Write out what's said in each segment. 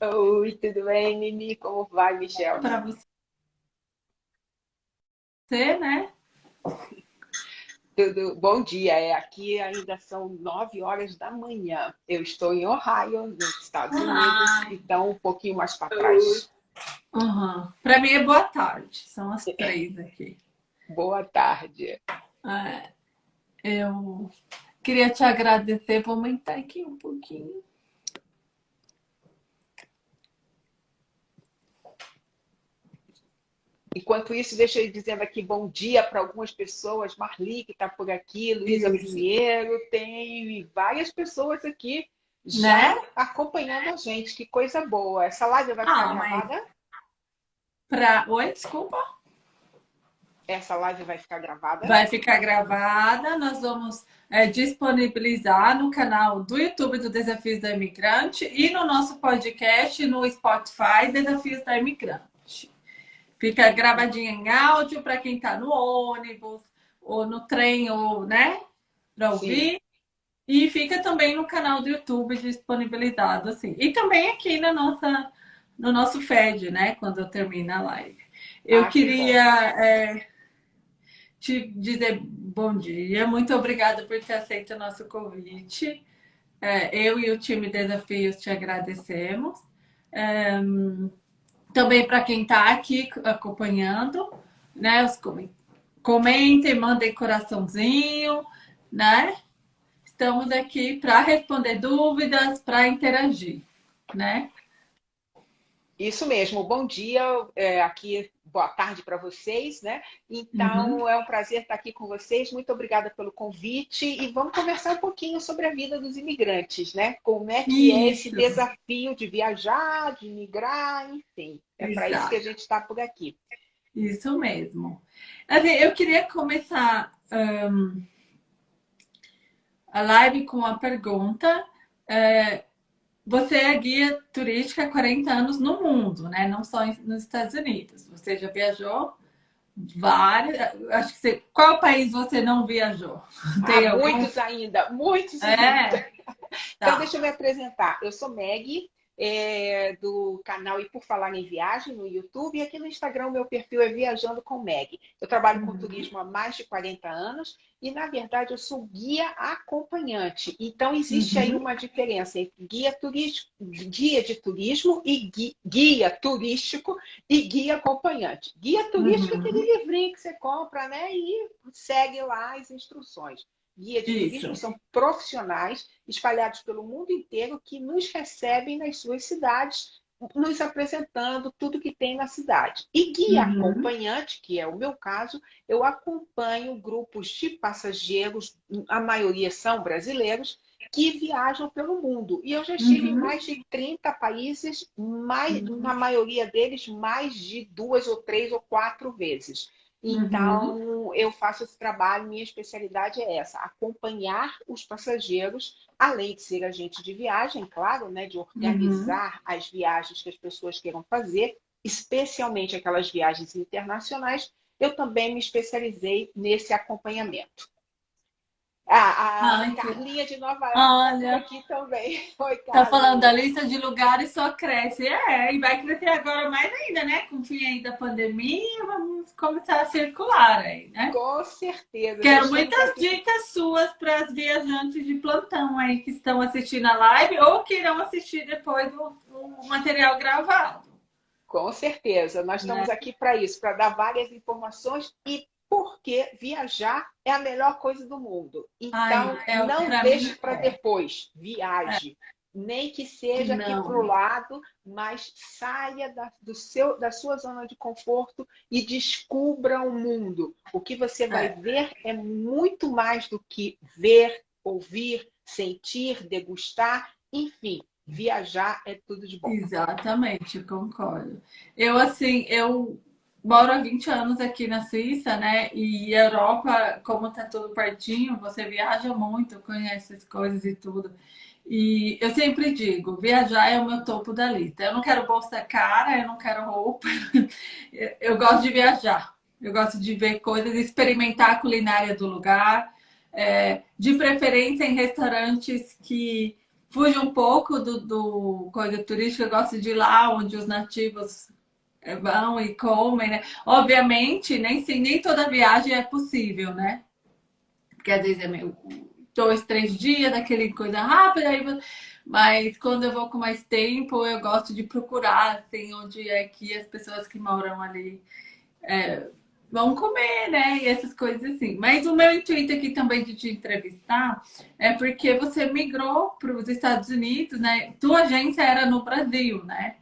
Oi, tudo bem, Nini? Como vai, Michel? Para você, né? Tudo bom dia. É, aqui ainda são 9 horas da manhã. Eu estou em Ohio, nos Estados Unidos, Ah, então um pouquinho mais para trás. uhum. Para mim é boa tarde. São as três aqui. Boa tarde. É, eu queria te agradecer. Vou aumentar aqui um pouquinho. Enquanto isso, deixa eu dizendo aqui bom dia para algumas pessoas. Marli, que está por aqui, Luísa. Pinheiro, tem várias pessoas aqui Né? já acompanhando a gente. Que coisa boa. Essa live vai ficar Ah, mas- gravada? Pra... Oi, desculpa. Essa live vai ficar gravada? Vai ficar gravada. Nós vamos é, disponibilizar no canal do YouTube do Desafios da Imigrante e no nosso podcast no Spotify Desafios da Imigrante. Fica gravadinha em áudio para quem está no ônibus ou no trem ou, né, para ouvir. E fica também no canal do YouTube disponibilizado assim. E também aqui na nossa no nosso feed, né, quando eu termino a live. Eu Ah, que queria é, te dizer bom dia, muito obrigada por ter aceito o nosso convite. É, eu e o time Desafios te agradecemos. É, também para quem está aqui acompanhando, né? Os comen- comentem, mandem coraçãozinho, né? Estamos aqui para responder dúvidas, para interagir, né? Isso mesmo, bom dia, é, aqui, boa tarde para vocês, né? Então, é um prazer estar aqui com vocês, muito obrigada pelo convite e vamos conversar um pouquinho sobre a vida dos imigrantes, né? Como é que é esse Isso. desafio de viajar, de migrar, enfim. É para isso que a gente está por aqui. Isso mesmo. Assim, eu queria começar ahn, a live com uma pergunta. É, você é guia turística há 40 anos no mundo, né? Não só nos Estados Unidos. Você já viajou vários. Acho que você, qual país você não viajou? Algum? muitos ainda, muitos É. ainda. Então, Tá. deixa eu me apresentar. Eu sou Meg, é, do canal E Por Falar em Viagem no YouTube, e aqui no Instagram o meu perfil é Viajando com Meg. Eu trabalho com Uhum. turismo há mais de 40 anos e, na verdade, eu sou guia acompanhante. Então, existe Uhum. aí uma diferença entre guia, turístico, guia de turismo e gui- guia turístico e guia acompanhante. Guia turístico é Uhum. aquele livrinho que você compra né, e segue lá as instruções. Guia de Isso. turismo são profissionais espalhados pelo mundo inteiro que nos recebem nas suas cidades, nos apresentando tudo que tem na cidade. E guia Uhum. acompanhante, que é o meu caso, eu acompanho grupos de passageiros, a maioria são brasileiros, que viajam pelo mundo. E eu já estive em Uhum. mais de 30 países, mais, Uhum. na maioria deles, mais de duas ou três ou quatro vezes. Uhum. Então, eu faço esse trabalho, minha especialidade é essa, acompanhar os passageiros, além de ser agente de viagem, claro, né, de organizar as viagens que as pessoas queiram fazer, especialmente aquelas viagens internacionais, eu também me especializei nesse acompanhamento. A, a Ai, que- Carlinha de Nova York Olha. aqui também. Oi, Tá falando da lista de lugares só cresce. É, e vai crescer agora mais ainda, né? Com o fim aí da pandemia, vamos começar a circular aí, né? Com certeza. Quero muitas estamos aqui- dicas suas para as viajantes de plantão aí que estão assistindo a live ou que irão assistir depois o, o material gravado. Com certeza, nós estamos Né? aqui para isso, para dar várias informações e porque viajar é a melhor coisa do mundo. Então, Ai, é, não deixe para é. depois, viaje. Nem que seja aqui Não. para o lado, mas saia da, do seu, da sua zona de conforto e descubra o mundo. O que você vai É. ver é muito mais do que ver, ouvir, sentir, degustar, enfim. Viajar é tudo de bom. Exatamente, concordo. Eu, assim, eu moro há 20 anos aqui na Suíça, né? E Europa, como tá tudo pertinho, você viaja muito, conhece as coisas e tudo. E eu sempre digo, viajar é o meu topo da lista. Eu não quero bolsa cara, eu não quero roupa. Eu gosto de viajar. Eu gosto de ver coisas, experimentar a culinária do lugar, é, de preferência em restaurantes que fujo um pouco do, do coisa turística, eu gosto de ir lá onde os nativos vão e comem, né? Obviamente, nem, nem toda viagem é possível, né? Porque às vezes é meio dois, três dias, daquele coisa rápida, aí, mas quando eu vou com mais tempo, eu gosto de procurar, assim, onde é que as pessoas que moram ali é, vão comer, né? E essas coisas assim. Mas o meu intuito aqui também de te entrevistar é porque você migrou para os Estados Unidos, né? Tua agência era no Brasil, né?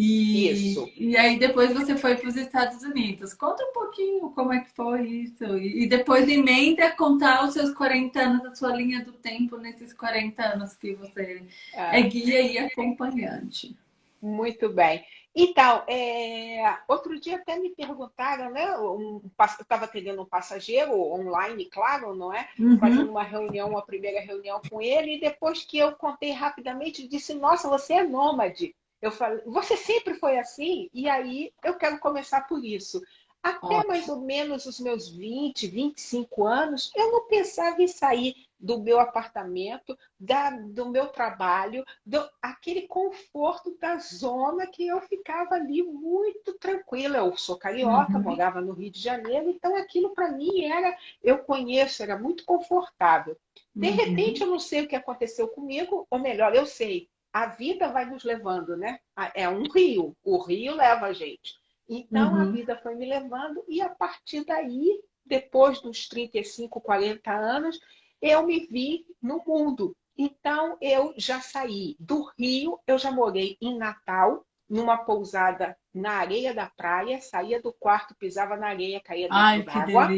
E, isso. E aí depois você foi para os Estados Unidos. Conta um pouquinho como é que foi isso. E depois emenda contar os seus 40 anos, a sua linha do tempo nesses 40 anos que você é, é guia e acompanhante. Muito bem. Então, é, outro dia até me perguntaram, né? Um, eu estava atendendo um passageiro online, claro, não é? Uhum. Fazendo uma reunião, uma primeira reunião com ele, e depois que eu contei rapidamente, disse: Nossa, você é nômade. Eu falei, você sempre foi assim? E aí eu quero começar por isso. Até Ótimo. mais ou menos os meus 20, 25 anos, eu não pensava em sair do meu apartamento, da, do meu trabalho, do, aquele conforto da zona que eu ficava ali muito tranquila. Eu sou carioca, uhum. morava no Rio de Janeiro, então aquilo para mim era, eu conheço, era muito confortável. De uhum. repente, eu não sei o que aconteceu comigo, ou melhor, eu sei, a vida vai nos levando, né? É um rio, o rio leva a gente. Então uhum. a vida foi me levando e a partir daí, depois dos 35, 40 anos, eu me vi no mundo. Então eu já saí do Rio, eu já morei em Natal, numa pousada na areia da praia, saía do quarto, pisava na areia, caía dentro d'água.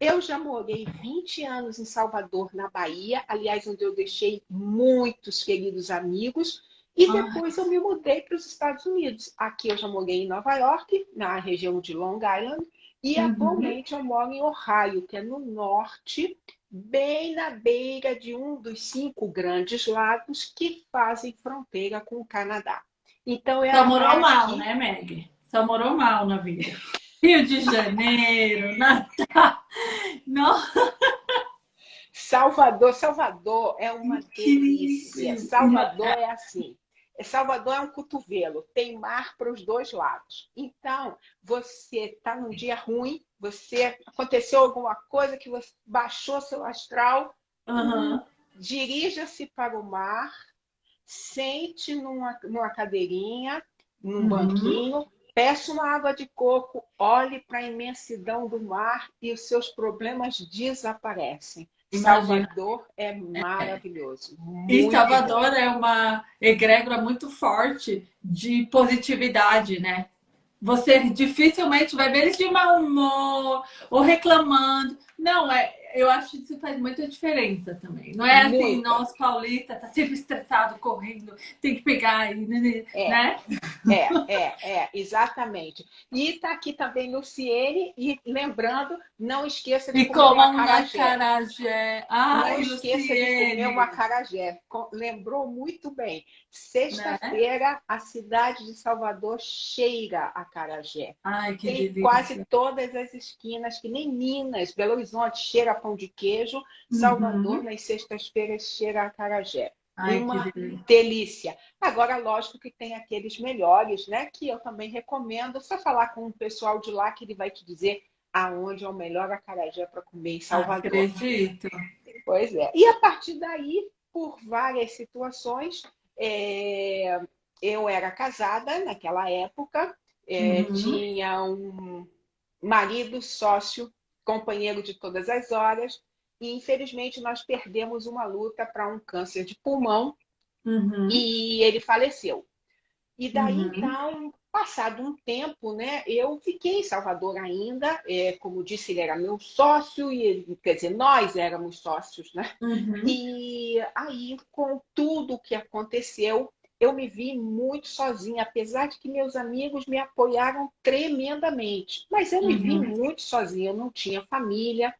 Eu já morei 20 anos em Salvador, na Bahia, aliás, onde eu deixei muitos queridos amigos. E depois eu me mudei para os Estados Unidos. Aqui eu já morei em Nova York, na região de Long Island, e uhum. atualmente eu moro em Ohio, que é no norte, bem na beira de um dos cinco grandes lagos que fazem fronteira com o Canadá. Então, Só morou mal, né, Meg? Só morou mal na vida. Rio de Janeiro, Natal. Não. Salvador, Salvador é uma delícia. Salvador é assim. Salvador é um cotovelo, tem mar para os dois lados. Então, você está num dia ruim, você aconteceu alguma coisa que você baixou seu astral, uhum. dirija-se para o mar, sente numa, numa cadeirinha, num uhum. banquinho, Peça uma água de coco, olhe para a imensidão do mar e os seus problemas desaparecem. Salvador é, maravilhoso. É. E Salvador bom. é uma egrégora muito forte de positividade, né? Você dificilmente vai ver eles de mau humor ou reclamando. Não, é, eu acho que isso faz muita diferença também. Não é assim, nós paulista tá sempre estressado, correndo, tem que pegar, né, né, é, né? É, é, é, exatamente. E está aqui também no Ciene, e lembrando, não esqueça de e comer uma acarajé. acarajé. Ai, não esqueça de comer uma acarajé. Lembrou muito bem. Sexta-feira, né? a cidade de Salvador cheira a acarajé. Ai, que Tem delícia. quase todas as esquinas, que nem Minas, Belo Horizonte cheira pão de queijo, Salvador, uhum. nas sextas-feiras, cheira a acarajé. Ai, uma delícia. Agora, lógico que tem aqueles melhores, né? Que eu também recomendo. Só falar com o pessoal de lá que ele vai te dizer aonde é o melhor acarajé para comer em Salvador. Acredito. Pois é. E a partir daí, por várias situações, é... eu era casada naquela época, é... uhum. tinha um marido, sócio, companheiro de todas as horas, e infelizmente nós perdemos uma luta para um câncer de pulmão uhum. e ele faleceu. E daí, uhum. então, passado um tempo, né, eu fiquei em Salvador ainda, é, como disse, ele era meu sócio, e quer dizer, nós éramos sócios, né? Uhum. E aí, com tudo o que aconteceu, eu me vi muito sozinha, apesar de que meus amigos me apoiaram tremendamente. Mas eu me vi uhum. muito sozinha, eu não tinha família.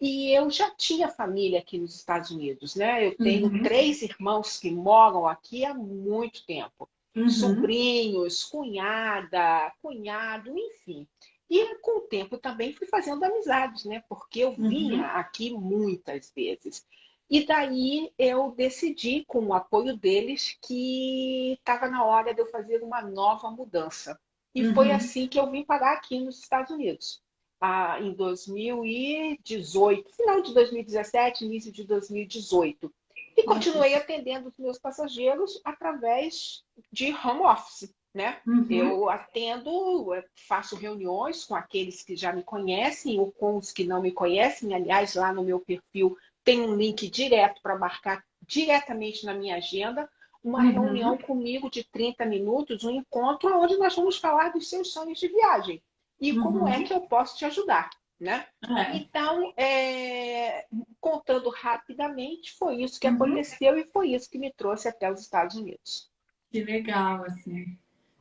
E eu já tinha família aqui nos Estados Unidos, né? Eu tenho uhum. três irmãos que moram aqui há muito tempo. Uhum. Sobrinhos, cunhada, cunhado, enfim. E com o tempo também fui fazendo amizades, né? Porque eu vinha uhum. aqui muitas vezes. E daí eu decidi, com o apoio deles, que estava na hora de eu fazer uma nova mudança. E uhum. foi assim que eu vim parar aqui nos Estados Unidos. Ah, em 2018, final de 2017, início de 2018. E continuei atendendo os meus passageiros através de home office. Né? Uhum. Eu atendo, faço reuniões com aqueles que já me conhecem ou com os que não me conhecem. Aliás, lá no meu perfil tem um link direto para marcar diretamente na minha agenda uma uhum. reunião comigo de 30 minutos, um encontro onde nós vamos falar dos seus sonhos de viagem e uhum. como é que eu posso te ajudar. Né? É. Então, é... contando rapidamente, foi isso que uhum. aconteceu e foi isso que me trouxe até os Estados Unidos. Que legal, assim.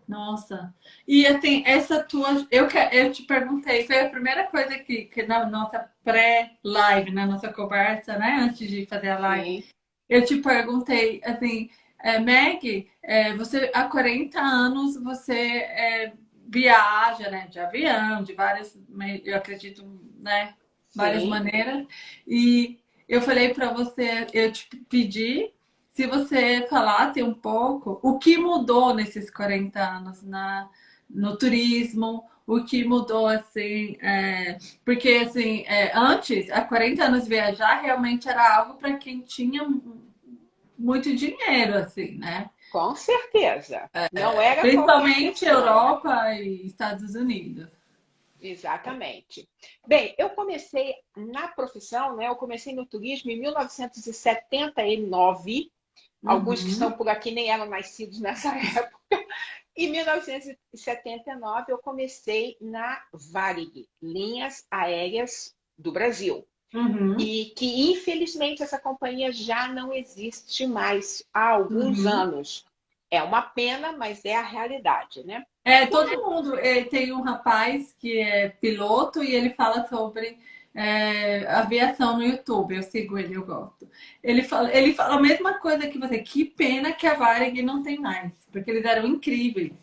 Nossa. E assim, essa tua. Eu, eu te perguntei, foi a primeira coisa que, que na nossa pré-live, na nossa conversa, né? Antes de fazer a live, Sim. eu te perguntei, assim, é, Meg, é, você há 40 anos você é, viaja, né? De avião, de várias, eu acredito, né? Várias Sim. maneiras. E eu falei para você, eu te pedi se você falasse um pouco o que mudou nesses 40 anos na, no turismo, o que mudou assim, é, porque assim, é, antes, há 40 anos viajar realmente era algo para quem tinha muito dinheiro, assim, né? Com certeza. É, Não era principalmente Europa e Estados Unidos. Exatamente. Bem, eu comecei na profissão, né? Eu comecei no turismo em 1979 Alguns que uhum. estão por aqui nem eram nascidos nessa época. Em 1979, eu comecei na Varig, Linhas Aéreas do Brasil. Uhum. E que, infelizmente, essa companhia já não existe mais há alguns uhum. anos. É uma pena, mas é a realidade, né? É, todo mundo. É, tem um rapaz que é piloto e ele fala sobre é, aviação no YouTube, eu sigo ele, eu gosto. Ele fala, ele fala a mesma coisa que você. Que pena que a Varig não tem mais, porque eles eram incríveis.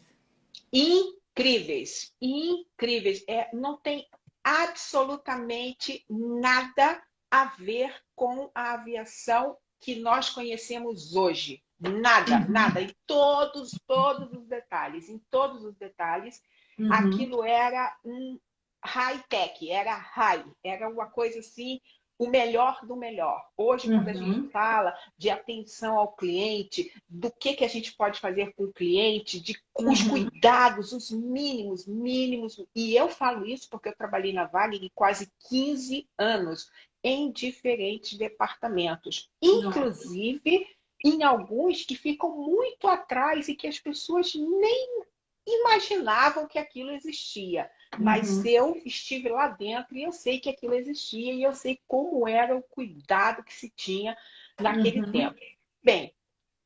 Incríveis, incríveis. É, não tem absolutamente nada a ver com a aviação que nós conhecemos hoje. Nada, uhum. nada. Em todos, todos os detalhes, em todos os detalhes, uhum. aquilo era um high-tech, era high, era uma coisa assim, o melhor do melhor. Hoje, quando uhum. a gente fala de atenção ao cliente, do que, que a gente pode fazer com o cliente, de os uhum. cuidados, os mínimos, mínimos. E eu falo isso porque eu trabalhei na Vale quase 15 anos em diferentes departamentos, inclusive Nossa. em alguns que ficam muito atrás e que as pessoas nem imaginavam que aquilo existia. Mas uhum. eu estive lá dentro e eu sei que aquilo existia e eu sei como era o cuidado que se tinha naquele uhum. tempo. Bem,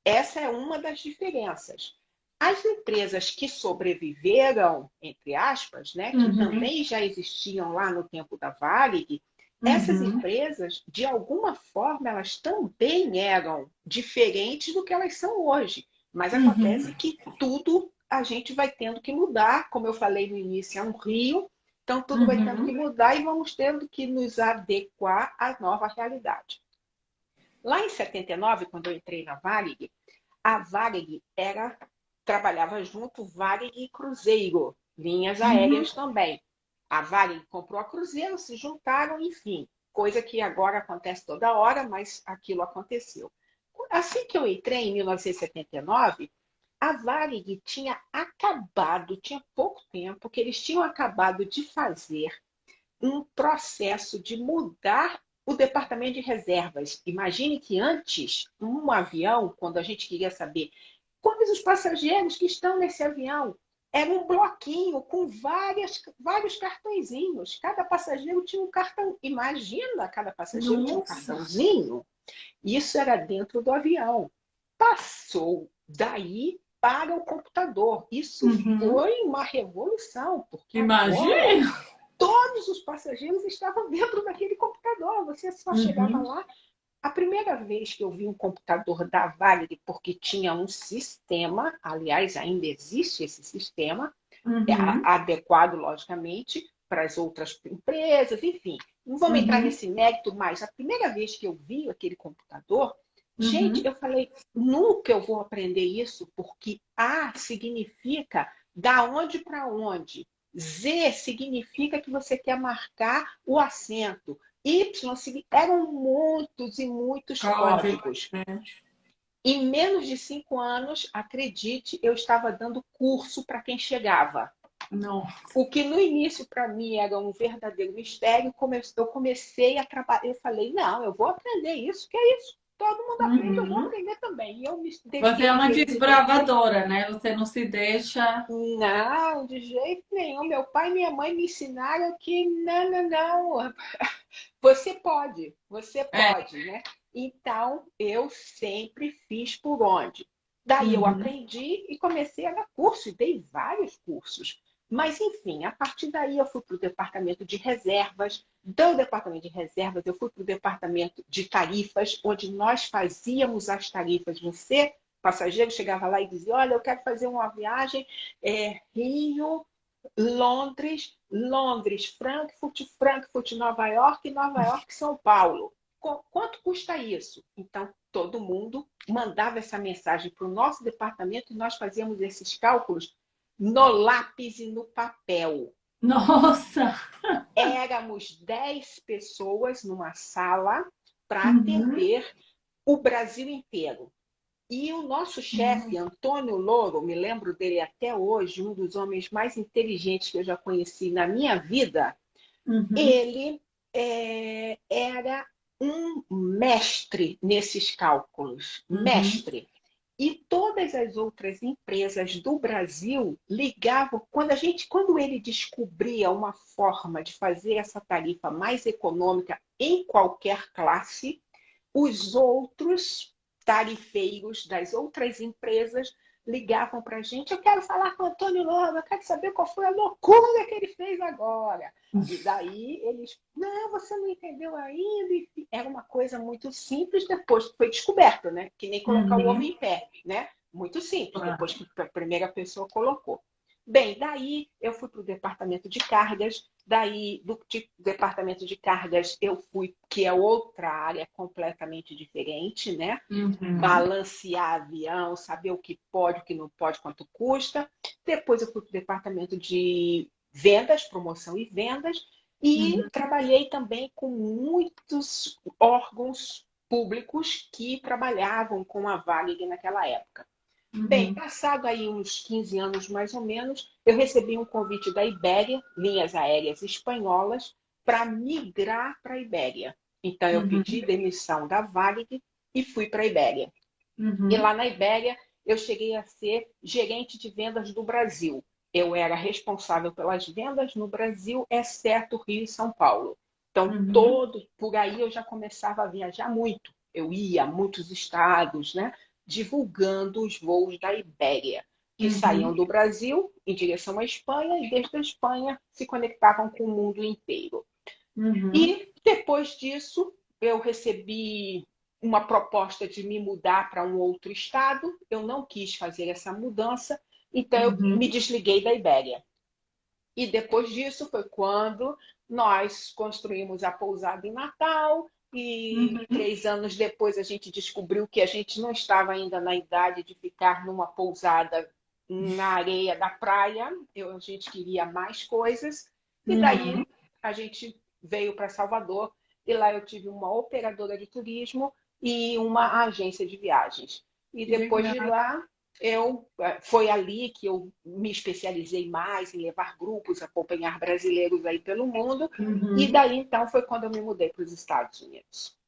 essa é uma das diferenças. As empresas que sobreviveram, entre aspas, né, que uhum. também já existiam lá no tempo da Varig, essas uhum. empresas, de alguma forma, elas também eram diferentes do que elas são hoje. Mas uhum. acontece que tudo a gente vai tendo que mudar, como eu falei no início, é um rio, então tudo uhum. vai tendo que mudar e vamos tendo que nos adequar à nova realidade. Lá em 79, quando eu entrei na Varig, a Varig era trabalhava junto Varig e Cruzeiro, linhas aéreas uhum. também. A Varig comprou a Cruzeiro, se juntaram, enfim, coisa que agora acontece toda hora, mas aquilo aconteceu. Assim que eu entrei em 1979, a Varig tinha acabado, tinha pouco tempo, que eles tinham acabado de fazer um processo de mudar o departamento de reservas. Imagine que antes, um avião, quando a gente queria saber quantos os passageiros que estão nesse avião, era um bloquinho com várias, vários cartõezinhos. Cada passageiro tinha um cartão. Imagina, cada passageiro Nossa. tinha um cartãozinho. Isso era dentro do avião. Passou daí para o computador. Isso uhum. foi uma revolução, porque Imagina! todos os passageiros estavam dentro daquele computador. Você só uhum. chegava lá. A primeira vez que eu vi um computador da Varig, porque tinha um sistema, aliás, ainda existe esse sistema, é uhum. adequado, logicamente, para as outras empresas, enfim. Não vamos uhum. entrar nesse mérito, mas a primeira vez que eu vi aquele computador, uhum. gente, eu falei, nunca eu vou aprender isso, porque A significa da onde para onde. Z significa que você quer marcar o assento. Y eram muitos e muitos códigos. Em menos de cinco anos, acredite, eu estava dando curso para quem chegava. Não. O que no início para mim era um verdadeiro mistério, eu comecei a trabalhar. Eu falei, não, eu vou aprender isso, que é isso. Todo mundo aprende, uhum. eu vou uhum. aprender também. Eu me Você é uma desbravadora, né? Você não se deixa. Não, de jeito nenhum. Meu pai e minha mãe me ensinaram que não, não, não. Você pode, você é. pode, é. né? Então, eu sempre fiz por onde. Daí uhum. eu aprendi e comecei a dar curso, e dei vários cursos. Mas, enfim, a partir daí eu fui para o departamento de reservas. Do departamento de reservas, eu fui para o departamento de tarifas, onde nós fazíamos as tarifas. Você, passageiro, chegava lá e dizia: Olha, eu quero fazer uma viagem é, Rio, Londres, Londres, Frankfurt, Frankfurt, Nova York, Nova York, São Paulo. Quanto custa isso? Então, todo mundo mandava essa mensagem para o nosso departamento e nós fazíamos esses cálculos no lápis e no papel. Nossa! Éramos 10 pessoas numa sala para uhum. atender o Brasil inteiro. E o nosso chefe, uhum. Antônio Louro, me lembro dele até hoje, um dos homens mais inteligentes que eu já conheci na minha vida, uhum. ele é, era um mestre nesses cálculos. Uhum. Mestre. E todas as outras empresas do Brasil ligavam quando a gente, quando ele descobria uma forma de fazer essa tarifa mais econômica em qualquer classe, os outros tarifeiros das outras empresas ligavam para a gente. Eu quero falar com o Antônio Lobo, eu quero saber qual foi a loucura que ele fez agora. E daí eles, não, você não entendeu ainda. Era uma coisa muito simples depois que foi descoberto, né? Que nem colocar uhum. o ovo em pé, né? Muito simples, depois que a primeira pessoa colocou. Bem, daí eu fui para o departamento de cargas, daí do de, departamento de cargas eu fui, que é outra área completamente diferente, né? Uhum. Balancear avião, saber o que pode, o que não pode, quanto custa. Depois eu fui para o departamento de vendas, promoção e vendas, e uhum. trabalhei também com muitos órgãos públicos que trabalhavam com a Varig naquela época. Uhum. Bem, passado aí uns 15 anos mais ou menos, eu recebi um convite da Ibéria, linhas aéreas espanholas, para migrar para a Ibéria. Então, eu uhum. pedi demissão da Varig e fui para a Ibéria. Uhum. E lá na Ibéria, eu cheguei a ser gerente de vendas do Brasil. Eu era responsável pelas vendas no Brasil, exceto Rio e São Paulo. Então, uhum. todo por aí eu já começava a viajar muito. Eu ia a muitos estados, né? Divulgando os voos da Ibéria, que uhum. saíam do Brasil em direção à Espanha e desde a Espanha se conectavam com o mundo inteiro. Uhum. E depois disso, eu recebi uma proposta de me mudar para um outro estado. Eu não quis fazer essa mudança, então uhum. eu me desliguei da Ibéria. E depois disso foi quando nós construímos a pousada em Natal, e uhum. três anos depois a gente descobriu que a gente não estava ainda na idade de ficar numa pousada na areia da praia. Eu, a gente queria mais coisas. E daí uhum. a gente veio para Salvador. E lá eu tive uma operadora de turismo e uma agência de viagens. E depois de lá eu eh, foi ali que eu me especializei mais em levar grupos, acompanhar brasileiros aí pelo mundo. Uhum. E daí então foi quando eu me mudei para os Estados Unidos.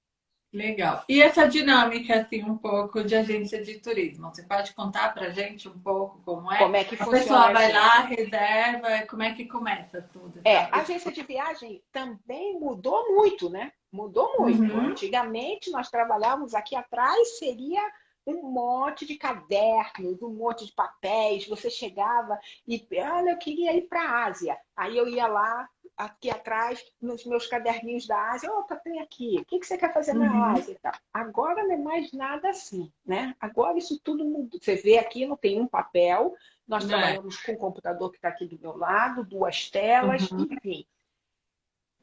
Legal. E essa dinâmica assim um pouco de agência de turismo, você pode contar para gente um pouco como é? Como é que a funciona? A pessoa vai lá, reserva, como é que começa tudo? É, a agência de viagem também mudou muito, né? Mudou muito. Uhum. Antigamente nós trabalhávamos aqui atrás seria um monte de cadernos, um monte de papéis. Você chegava e, olha, eu queria ir para a Ásia. Aí eu ia lá, aqui atrás, nos meus caderninhos da Ásia, opa, tem aqui, o que, que você quer fazer na uhum. Ásia? Agora não é mais nada assim, né? Agora isso tudo mudou. Você vê aqui, não tem um papel, nós não é. trabalhamos é. com o computador que está aqui do meu lado, duas telas, uhum. enfim.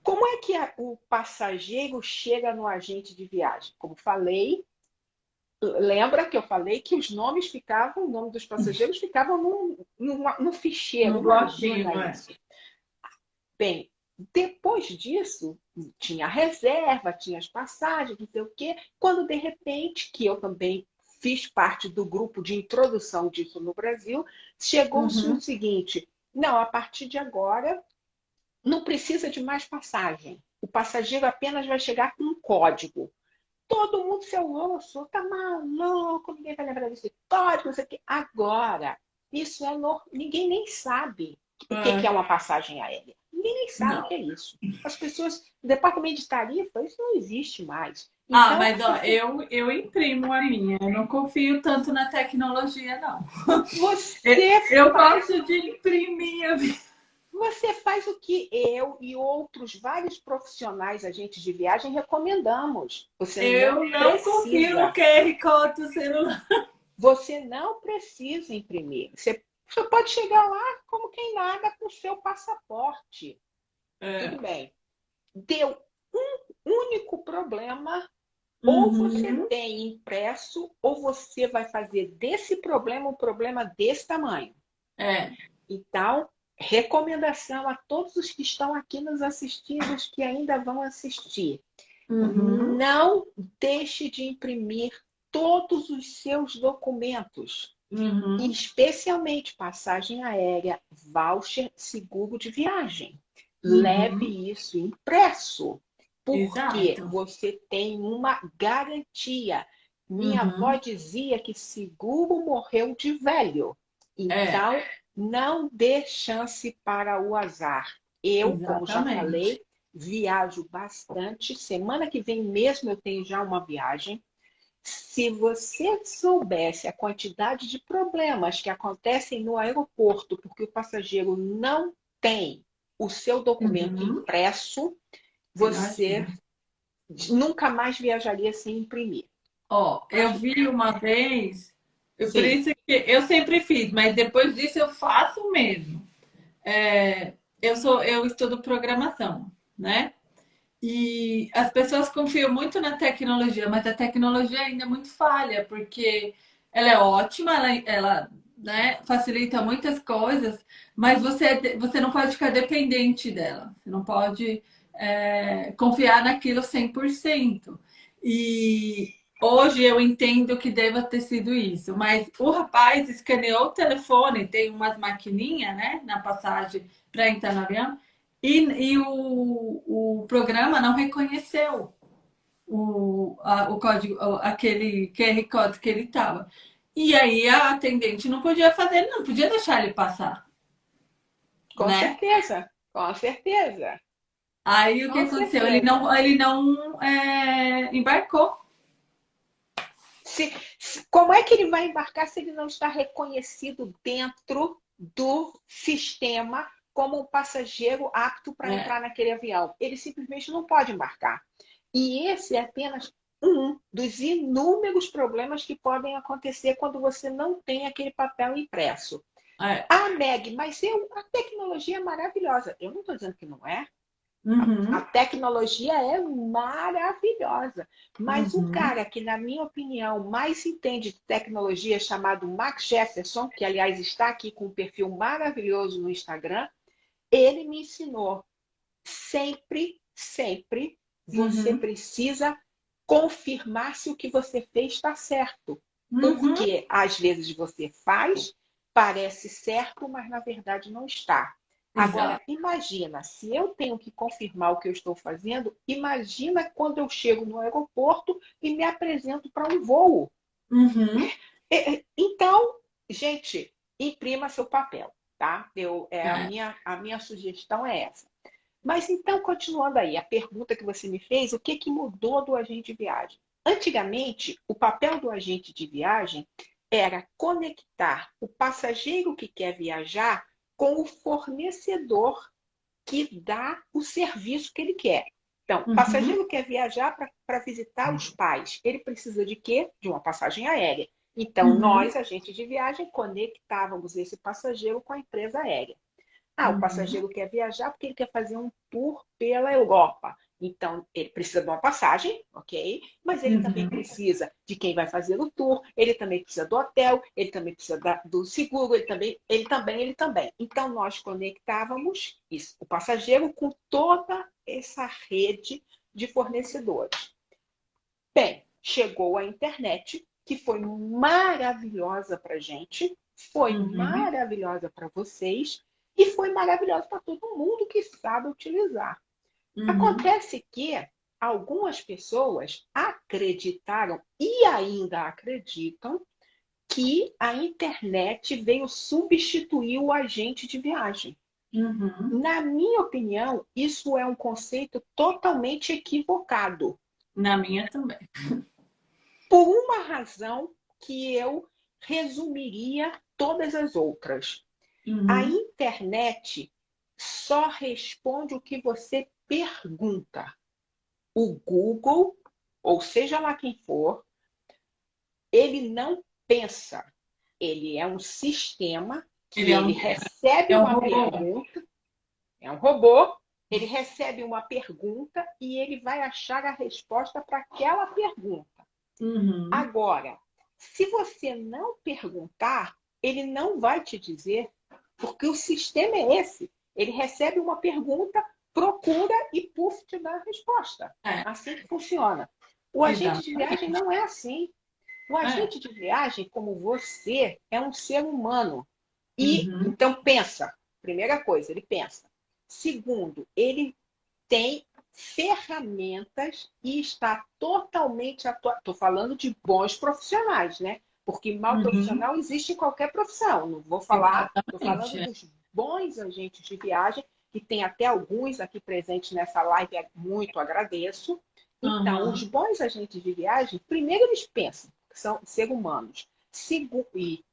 Como é que a, o passageiro chega no agente de viagem? Como falei, lembra que eu falei que os nomes ficavam, o nome dos passageiros ficavam no, no, no ficheiro, no bloquinho, é. Bem, depois disso, tinha a reserva, tinha as passagens, não sei o quê. Quando, de repente, que eu também fiz parte do grupo de introdução disso no Brasil, chegou-se uhum. o seguinte: não, a partir de agora, não precisa de mais passagem. O passageiro apenas vai chegar com um código. Todo mundo seu osso, tá maluco, ninguém vai lembrar desse código, não sei o quê. Agora, isso é no... ninguém nem sabe o que, é. que é uma passagem aérea. Ninguém nem sabe não. o que é isso. As pessoas, o departamento de tarifa, isso não existe mais. Ah, então, ah, mas ó, eu, eu imprimo a minha. Eu não confio tanto na tecnologia, não. Você eu, faz... gosto de imprimir a minha. Você faz o que eu e outros vários profissionais, agentes de viagem, recomendamos. Você eu não, não confio no QR Code do celular. Você não precisa imprimir. Você, você pode chegar lá como quem nada com o seu passaporte. É. Tudo bem. Deu um único problema. Uhum. Ou você tem impresso, ou você vai fazer desse problema um problema desse tamanho. É. Então, recomendação a todos os que estão aqui nos assistindo, os que ainda vão assistir. Uhum. Não deixe de imprimir todos os seus documentos, uhum. especialmente passagem aérea, voucher, seguro de viagem. Uhum. Leve isso impresso, porque Exato. você tem uma garantia. Minha uhum. avó dizia que seguro morreu de velho. É. Então, é não dê chance para o azar. Eu, Exatamente. como já falei, viajo bastante. Semana que vem mesmo eu tenho já uma viagem. Se você soubesse a quantidade de problemas que acontecem no aeroporto porque o passageiro não tem o seu documento uhum. impresso, você Imagina. nunca mais viajaria sem imprimir. Ó, oh, eu vi uma vez eu, por isso eu sempre fiz, mas depois disso eu faço mesmo. É, eu sou, eu estudo programação, né? E as pessoas confiam muito na tecnologia, mas a tecnologia ainda é muito falha, porque ela é ótima, ela, ela né, facilita muitas coisas, mas você, você não pode ficar dependente dela. Você não pode é, confiar naquilo 100%. E, Hoje eu entendo que deva ter sido isso, mas o rapaz escaneou o telefone, tem umas maquininhas, né, na passagem para entrar no avião, e, e o, o programa não reconheceu o, a, o código, aquele QR Code que ele estava. E aí a atendente não podia fazer, não podia deixar ele passar. Com né? certeza, com certeza. Aí o que com aconteceu? Certeza. Ele não, ele não é, embarcou. Se, como é que ele vai embarcar se ele não está reconhecido dentro do sistema como um passageiro apto para é. entrar naquele avião? Ele simplesmente não pode embarcar. E esse é apenas um dos inúmeros problemas que podem acontecer quando você não tem aquele papel impresso. É. Ah, Meg, mas eu, a tecnologia é maravilhosa. Eu não estou dizendo que não é. Uhum. A, a, tecnologia é maravilhosa. Mas uhum. o cara que, na minha opinião, mais entende de tecnologia, chamado Max Jefferson, que aliás está aqui com um perfil maravilhoso no Instagram, ele me ensinou sempre, sempre, você uhum. precisa confirmar se o que você fez está certo. Uhum. Porque às vezes você faz, parece certo, mas na verdade não está. Agora, imagina, se eu tenho que confirmar o que eu estou fazendo, imagina quando eu chego no aeroporto e me apresento para um voo. Uhum. É, é, então, gente, imprima seu papel, tá? Eu, é, é. A, minha, a minha sugestão é essa. Mas então, continuando aí, a pergunta que você me fez, o que, que mudou do agente de viagem? Antigamente, o papel do agente de viagem era conectar o passageiro que quer viajar com o fornecedor que dá o serviço que ele quer. Então, o uhum. passageiro quer viajar para visitar os pais. Ele precisa de quê? De uma passagem aérea. Então, uhum. nós, agentes de viagem, conectávamos esse passageiro com a empresa aérea. Ah, uhum. o passageiro quer viajar porque ele quer fazer um tour pela Europa. Então, ele precisa de uma passagem, ok? Mas ele uhum. também precisa de quem vai fazer o tour, ele também precisa do hotel, ele também precisa da, do seguro, ele também, ele também, ele também. Então, nós conectávamos isso, o passageiro com toda essa rede de fornecedores. Bem, chegou a internet, que foi maravilhosa para a gente, foi uhum. maravilhosa para vocês e foi maravilhosa para todo mundo que sabe utilizar. Uhum. Acontece que algumas pessoas acreditaram e ainda acreditam que a internet veio substituir o agente de viagem. Uhum. Na minha opinião, isso é um conceito totalmente equivocado. Na minha também. Por uma razão que eu resumiria todas as outras. Uhum. A internet só responde o que você pergunta. O Google, ou seja lá quem for, ele não pensa. Ele é um sistema que ele, é um, recebe é um uma robô. pergunta. É um robô. Ele recebe uma pergunta e ele vai achar a resposta para aquela pergunta. Uhum. Agora, se você não perguntar, ele não vai te dizer, porque o sistema é esse. Ele recebe uma pergunta, procura e puf, te dá a resposta. É. Assim que funciona. O agente de viagem não é assim. O é. agente é. de viagem, como você, é um ser humano. E uhum. então pensa. Primeira coisa, ele pensa. Segundo, ele tem ferramentas e está totalmente atuado. Estou falando de bons profissionais, né? Porque mal uhum. profissional existe em qualquer profissão. Não vou falar, estou falando dos bons agentes de viagem que tem até alguns aqui presentes nessa live, é muito agradeço. Então, uhum. os bons agentes de viagem, primeiro eles pensam que são seres humanos. Segundo, e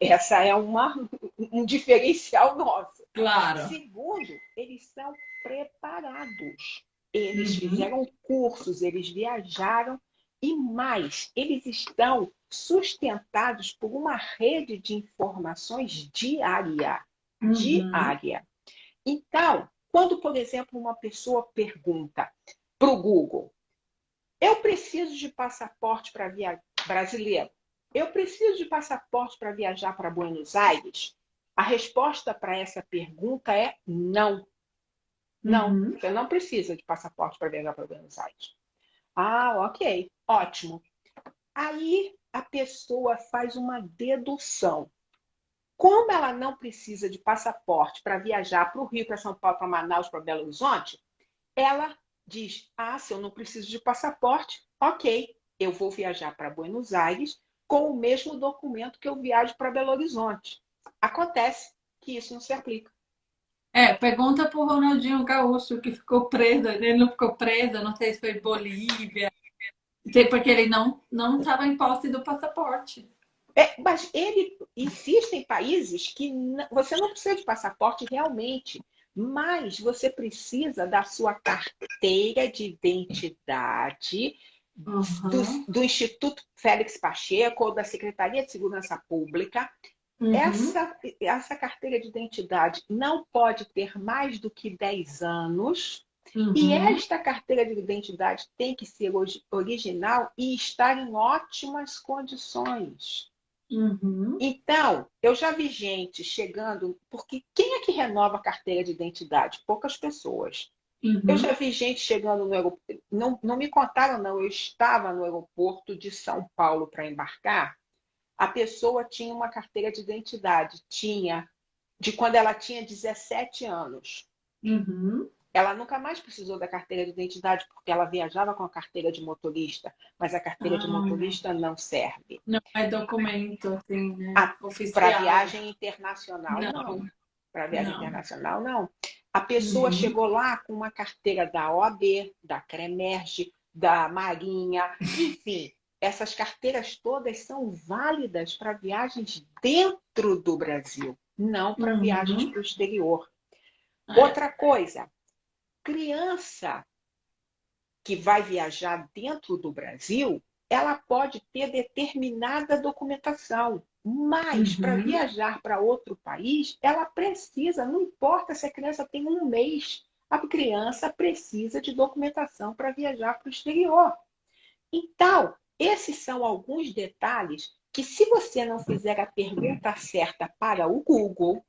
essa é uma, um diferencial nosso. Claro. Segundo, eles são preparados. Eles uhum. fizeram cursos, eles viajaram e mais, eles estão sustentados por uma rede de informações diária. Uhum. Diária. Então, quando, por exemplo, uma pessoa pergunta para o Google, eu preciso de passaporte para viajar brasileiro, eu preciso de passaporte para viajar para Buenos Aires? A resposta para essa pergunta é não. Não, uhum. você não precisa de passaporte para viajar para Buenos Aires. Ah, ok, ótimo. Aí a pessoa faz uma dedução. Como ela não precisa de passaporte para viajar para o Rio, para São Paulo, para Manaus, para Belo Horizonte, ela diz: Ah, se eu não preciso de passaporte, ok, eu vou viajar para Buenos Aires com o mesmo documento que eu viajo para Belo Horizonte. Acontece que isso não se aplica. É, pergunta para o Ronaldinho Gaúcho, que ficou preso. Ele não ficou preso, não sei se foi Bolívia, porque ele não estava em posse do passaporte. É, mas ele existem países que você não precisa de passaporte realmente, mas você precisa da sua carteira de identidade uhum. do, do, Instituto Félix Pacheco ou da Secretaria de Segurança Pública. Uhum. Essa, essa carteira de identidade não pode ter mais do que 10 anos. Uhum. E esta carteira de identidade tem que ser original e estar em ótimas condições. Uhum. Então, eu já vi gente chegando, porque quem é que renova a carteira de identidade? Poucas pessoas. Uhum. Eu já vi gente chegando no aeroporto, não, não me contaram, não, eu estava no aeroporto de São Paulo para embarcar. A pessoa tinha uma carteira de identidade, tinha de quando ela tinha 17 anos. Uhum. Ela nunca mais precisou da carteira de identidade porque ela viajava com a carteira de motorista, mas a carteira ah, de motorista não serve. Não é documento assim, né? Para viagem internacional, não. não. Para viagem não. internacional, não. A pessoa uhum. chegou lá com uma carteira da OAB, da CREMERGE, da Marinha, enfim. Essas carteiras todas são válidas para viagens dentro do Brasil, não para uhum. viagens para o exterior. É. Outra coisa, criança que vai viajar dentro do Brasil, ela pode ter determinada documentação. Mas, uhum. para viajar para outro país, ela precisa, não importa se a criança tem um mês, a criança precisa de documentação para viajar para o exterior. Então, esses são alguns detalhes que, se você não fizer a pergunta certa para o Google,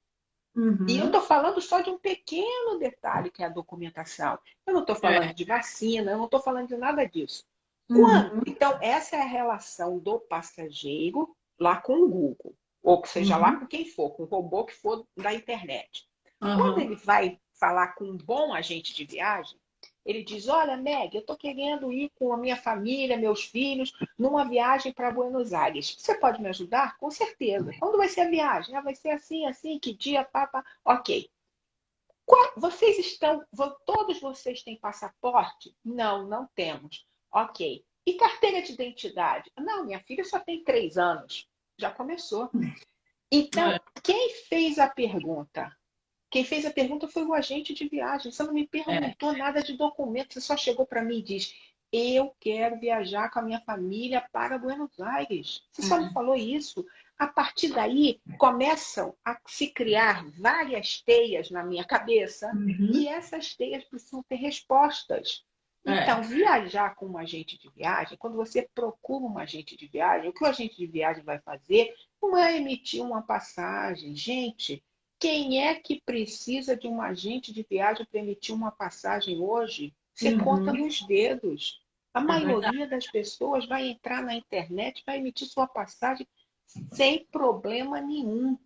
uhum. e eu estou falando só de um pequeno detalhe que é a documentação. Eu não estou falando é. de vacina, eu não estou falando de nada disso. Uhum. Então, essa é a relação do passageiro lá com o Google, ou seja uhum. lá com quem for, com o robô que for da internet. Uhum. Quando ele vai falar com um bom agente de viagem, ele diz: Olha, Meg, eu estou querendo ir com a minha família, meus filhos, numa viagem para Buenos Aires. Você pode me ajudar? Com certeza. Quando vai ser a viagem? Ah, vai ser assim, assim, que dia, papa. Ok. Vocês estão. Todos vocês têm passaporte? Não, não temos. Ok. E carteira de identidade? Não, minha filha só tem três anos. Já começou. Então, é. quem fez a pergunta? Quem fez a pergunta foi o agente de viagem. Você não me perguntou é. nada de documento, você só chegou para mim e diz: Eu quero viajar com a minha família para Buenos Aires. Você uhum. só me uhum. falou isso. A partir daí, começam a se criar várias teias na minha cabeça uhum. e essas teias precisam ter respostas. É. Então, é. viajar com um agente de viagem, quando você procura um agente de viagem, o que o agente de viagem vai fazer não é emitir uma passagem. Gente, quem é que precisa de um agente de viagem para emitir uma passagem hoje? Você uhum. conta nos dedos. A é maioria verdade. das pessoas vai entrar na internet, vai emitir sua passagem sem problema nenhum.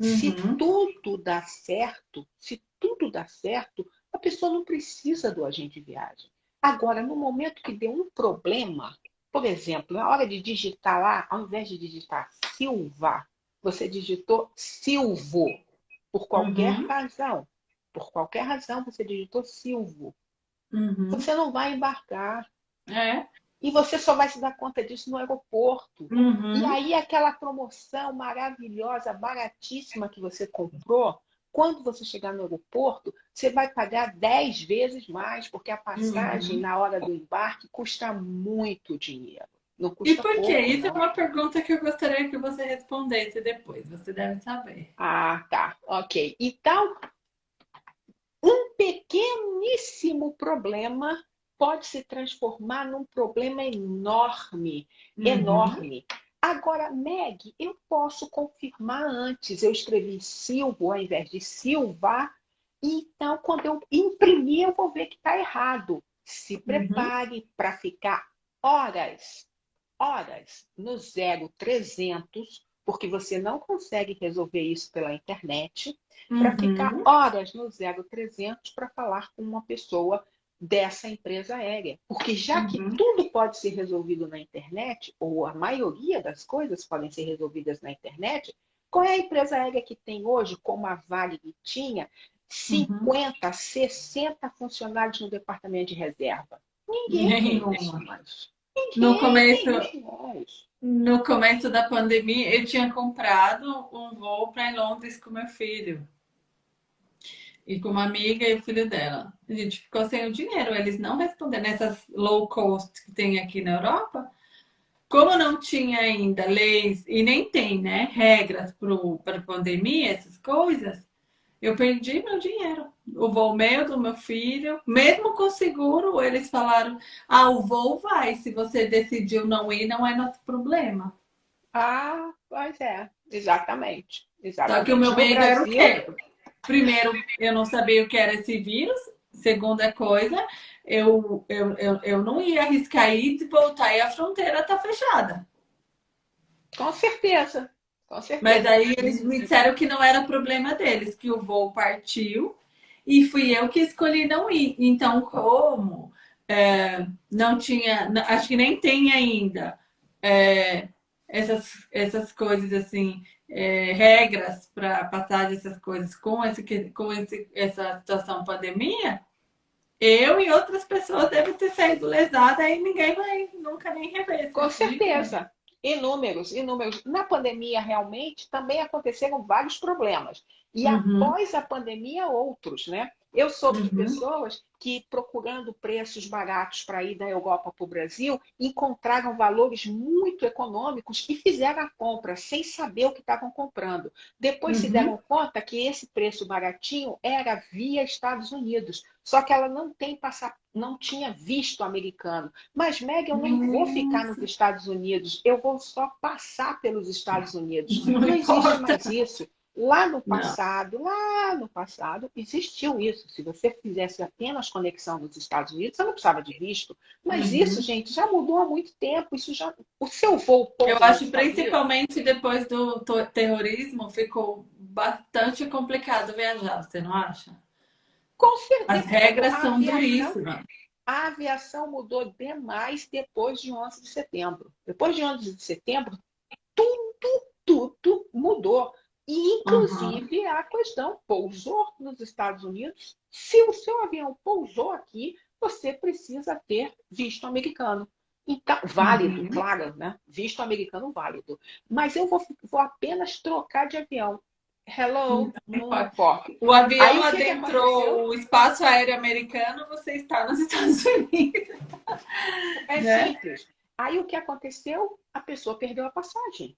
Uhum. Se tudo dá certo, se tudo dá certo, a pessoa não precisa do agente de viagem. Agora, no momento que deu um problema, por exemplo, na hora de digitar lá, ao invés de digitar Silva, você digitou Silvo, por qualquer uhum. razão. Por qualquer razão, você digitou Silvo. Uhum. Você não vai embarcar. É. E você só vai se dar conta disso no aeroporto. Uhum. E aí, aquela promoção maravilhosa, baratíssima que você comprou, quando você chegar no aeroporto, você vai pagar 10 vezes mais, porque a passagem uhum. na hora do embarque custa muito dinheiro. Não custa e por quê? Isso é uma pergunta que eu gostaria que você respondesse depois. Você deve saber. Ah, tá. Ok. Então, um pequeníssimo problema pode se transformar num problema enorme, uhum. enorme. Agora, Meg, eu posso confirmar antes. Eu escrevi Silvo ao invés de Silva. Então, quando eu imprimir, eu vou ver que está errado. Se prepare uhum. para ficar horas, horas no 0300, porque você não consegue resolver isso pela internet, uhum. para ficar horas no 0300 para falar com uma pessoa dessa empresa aérea. Porque já que uhum. tudo pode ser resolvido na internet, ou a maioria das coisas podem ser resolvidas na internet, qual é a empresa aérea que tem hoje, como a Vale que tinha, 50, uhum. 60 funcionários no departamento de reserva? Ninguém tem mais. No começo, no começo da pandemia, eu tinha comprado um voo para Londres com meu filho e com uma amiga e o filho dela. A gente ficou sem o dinheiro, eles não responderam. Nessas low cost que tem aqui na Europa, como não tinha ainda leis, e nem tem, né, regras para a pandemia, essas coisas, eu perdi meu dinheiro. O voo meu, do meu filho, mesmo com seguro, eles falaram: ah, o voo vai, se você decidiu não ir, não é nosso problema. Ah, pois é, exatamente. exatamente. Só que o meu medo era o quê? primeiro, eu não sabia o que era esse vírus. Segunda coisa, eu, eu, eu, eu não ia arriscar ir e voltar e a fronteira tá fechada. Com certeza. Com certeza. Mas aí eles me disseram que não era problema deles, que o voo partiu e fui eu que escolhi não ir. Então, como é, não tinha, acho que nem tem ainda é, essas, essas coisas assim é, regras para passar essas coisas com, esse, com esse, essa situação pandemia, eu e outras pessoas devem ter saído lesadas e ninguém vai nunca nem rever. Com certeza, Inúmeros, inúmeros. Na pandemia, realmente, também aconteceram vários problemas. E Uhum. após a pandemia, outros, né? Eu soube de Uhum. pessoas que, procurando preços baratos para ir da Europa para o Brasil, encontraram valores muito econômicos e fizeram a compra sem saber o que estavam comprando. Depois se Uhum. deram conta que esse preço baratinho era via Estados Unidos. Só que ela não tem passa... não tinha visto americano. Mas, Meg, eu nem vou ficar nos Estados Unidos, eu vou só passar pelos Estados Unidos. Não Não existe mais isso. Lá no Não. passado, lá no passado, existiu isso. Se você fizesse apenas conexão nos Estados Unidos, você não precisava de visto. Mas Uhum. isso, gente, já mudou há muito tempo. Isso já, o seu voo Eu acho principalmente depois do terrorismo ficou bastante complicado viajar, você não acha? com certeza. As regras A são aviação- duríssimas. A aviação mudou demais depois de 11 de setembro. Depois de 11 de setembro, tudo, tudo mudou. E, inclusive, a questão pousou nos Estados Unidos. Se o seu avião pousou aqui, você precisa ter visto americano. Então, válido, Uhum. claro, né? Visto americano válido. Mas eu vou, vou apenas trocar de avião. Hello, Não importa. O avião Aí, adentrou o espaço aéreo americano, você está nos Estados Unidos. É Né? simples. Aí o que aconteceu? A pessoa perdeu a passagem.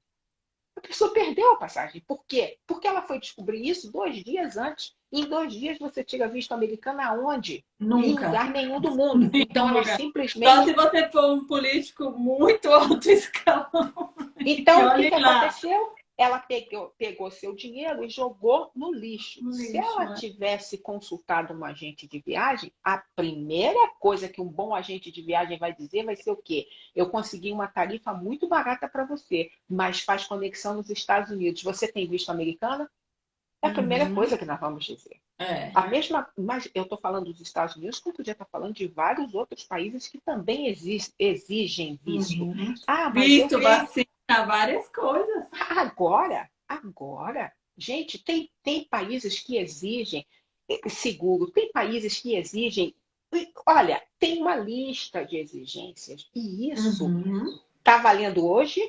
A pessoa perdeu a passagem. Por quê? Porque ela foi descobrir isso dois dias antes. Em dois dias você tira visto americano aonde? Em Nunca. lugar nenhum do mundo. Nenhum Então ela simplesmente. Só se você for um político muito alto escalão. Então o que, que aconteceu? Ela pegou, pegou seu dinheiro e jogou no lixo. No Se lixo, ela né? tivesse consultado um agente de viagem, a primeira coisa que um bom agente de viagem vai dizer vai ser o quê? Eu consegui uma tarifa muito barata para você, mas faz conexão nos Estados Unidos. Você tem visto americana? É a primeira Uhum. coisa que nós vamos dizer. É. A mesma, mas eu estou falando dos Estados Unidos, como podia estar falando de vários outros países que também exi- exigem visto. Uhum. Ah, mas Visto, eu vacina, várias coisas. Agora, agora, gente, tem, tem países que exigem eh, seguro, tem países que exigem. Olha, tem uma lista de exigências. E isso Uhum. está valendo hoje,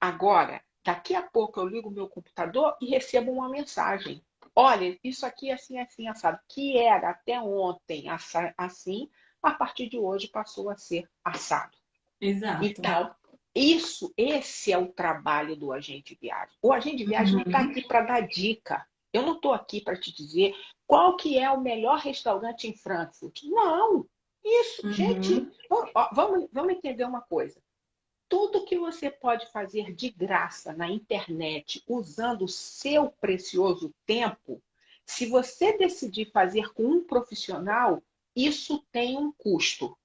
agora. Daqui a pouco eu ligo o meu computador e recebo uma mensagem. Olha, isso aqui é assim, assim, assado. Que era até ontem assim, a partir de hoje passou a ser assado. Exato. Então, isso, esse é o trabalho do agente de viagem. O agente de viagem não está Uhum. aqui para dar dica. Eu não estou aqui para te dizer qual que é o melhor restaurante em Frankfurt. Não. Isso, Uhum. gente, vamos, vamos entender uma coisa. Tudo que você pode fazer de graça na internet, usando o seu precioso tempo, se você decidir fazer com um profissional, isso tem um custo.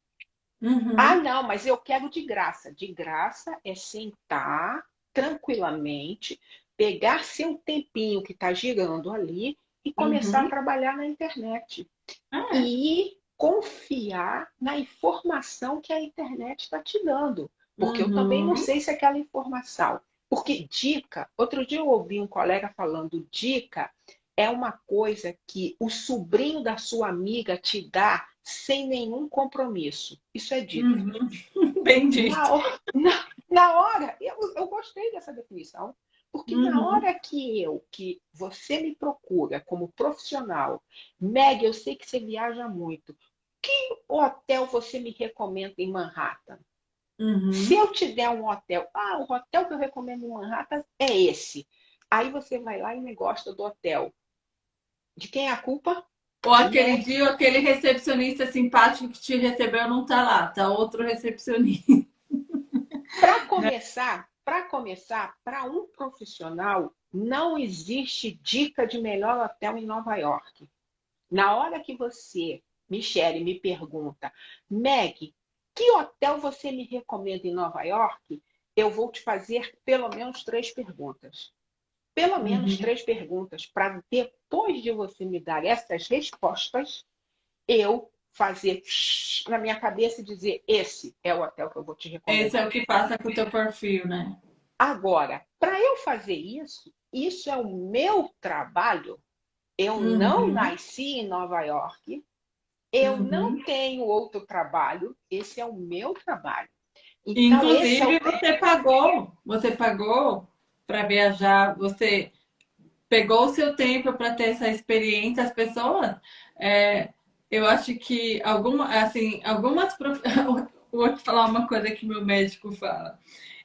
Uhum. Ah, não, mas eu quero de graça. De graça é sentar tranquilamente, pegar seu tempinho que está girando ali e começar Uhum. a trabalhar na internet. É. E confiar na informação que a internet está te dando. Porque eu também não Uhum. sei se aquela informação. Porque dica, outro dia eu ouvi um colega falando, dica é uma coisa que o sobrinho da sua amiga te dá sem nenhum compromisso. Isso é dica. Uhum. Bem dito. Na hora, na, na hora eu, eu gostei dessa definição, porque na Uhum. hora que eu, que você me procura como profissional, Meg, eu sei que você viaja muito. Que hotel você me recomenda em Manhattan? Uhum. Se eu te der um hotel, ah, o hotel que eu recomendo em Manhattan é esse. Aí você vai lá e me gosta do hotel. De quem é a culpa? Ou aquele dia, aquele recepcionista simpático que te recebeu não tá lá, tá outro recepcionista. Para começar, para começar, para um profissional, não existe dica de melhor hotel em Nova York. Na hora que você, Michele, me pergunta, Meg, que hotel você me recomenda em Nova York? Eu vou te fazer pelo menos três perguntas. Pelo menos Uhum. três perguntas, para depois de você me dar essas respostas, eu fazer na minha cabeça e dizer: esse é o hotel que eu vou te recomendar. Esse é o que passa com o teu perfil, né? Agora, para eu fazer isso, isso é o meu trabalho. Eu Uhum. não nasci em Nova York, eu Uhum. não tenho outro trabalho, esse é o meu trabalho. Então, Inclusive, é o... você pagou, você pagou para viajar, você pegou o seu tempo para ter essa experiência, as pessoas. É, eu acho que alguma, assim, algumas prof... vou falar uma coisa que meu médico fala.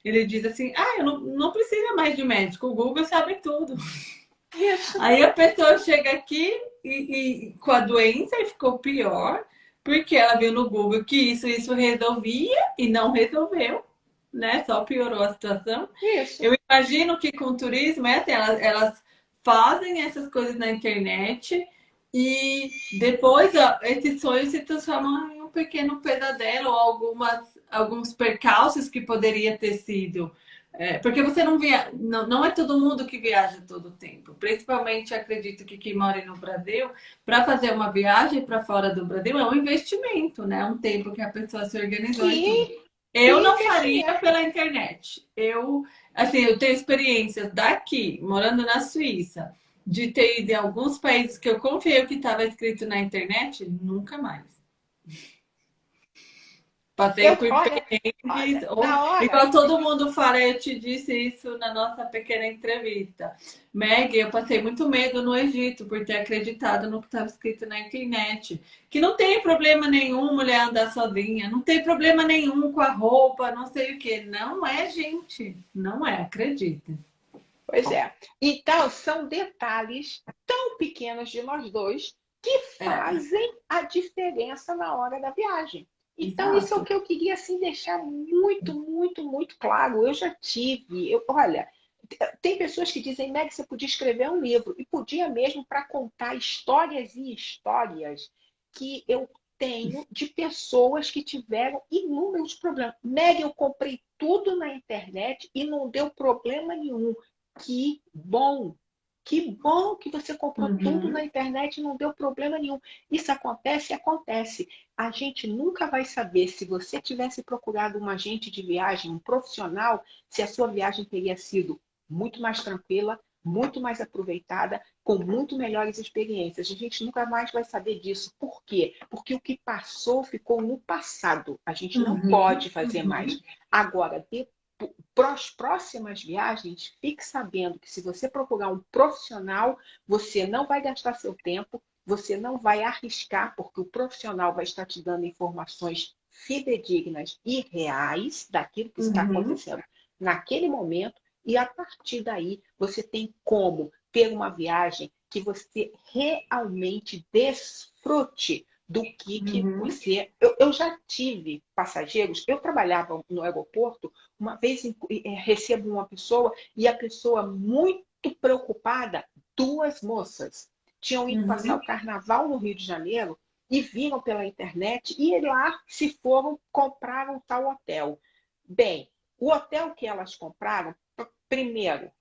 Ele diz assim: ah, eu não, não precisa mais de médico, o Google sabe tudo. Aí a pessoa chega aqui e, e, com a doença e ficou pior, porque ela viu no Google que isso, isso resolvia e não resolveu, né? Só piorou a situação. Isso. Eu imagino que com o turismo, é, elas, elas fazem essas coisas na internet e depois ó, esses sonhos se transformam em um pequeno pesadelo ou algumas, alguns percalços que poderia ter sido. É, porque você não via, não, não é todo mundo que viaja todo o tempo. Principalmente, acredito que quem mora no Brasil, para fazer uma viagem para fora do Brasil é um investimento, né? Um tempo que a pessoa se organizou. Sim, eu não faria pela internet. Eu, assim, eu tenho experiências daqui, morando na Suíça, de ter ido em alguns países que eu confiei o que estava escrito na internet, nunca mais. Passei eu, por perrengues. Igual todo mundo fala, eu te disse isso na nossa pequena entrevista. Meg, eu passei muito medo no Egito por ter acreditado no que estava escrito na internet. Que não tem problema nenhum mulher andar sozinha, não tem problema nenhum com a roupa, não sei o que. Não é, gente. Não é, acredita. Pois é. Então, são detalhes tão pequenos de nós dois que é. fazem é. a diferença na hora da viagem. Então, Exato. isso é o que eu queria assim, deixar muito, muito, muito claro. Eu já tive, eu, olha, tem pessoas que dizem, Meg, você podia escrever um livro. E podia mesmo para contar histórias e histórias que eu tenho de pessoas que tiveram inúmeros problemas. Meg, eu comprei tudo na internet e não deu problema nenhum. Que bom! Que bom que você comprou uhum. tudo na internet e não deu problema nenhum. Isso acontece? Acontece. A gente nunca vai saber se você tivesse procurado um agente de viagem, um profissional, se a sua viagem teria sido muito mais tranquila, muito mais aproveitada, com muito melhores experiências. A gente nunca mais vai saber disso. Por quê? Porque o que passou ficou no passado. A gente não uhum. pode fazer uhum. mais. Agora, depois para as próximas viagens, fique sabendo que se você procurar um profissional, você não vai gastar seu tempo, você não vai arriscar, porque o profissional vai estar te dando informações fidedignas e reais daquilo que está uhum. acontecendo naquele momento, e a partir daí você tem como ter uma viagem que você realmente desfrute do que, que uhum. você. Eu, eu, já tive passageiros, eu trabalhava no aeroporto, uma vez é, recebo uma pessoa e a pessoa muito preocupada, duas moças tinham ido uhum. passar o carnaval no Rio de Janeiro e viram pela internet e lá se foram, compraram tal hotel. Bem, o hotel que elas compraram, primeiro,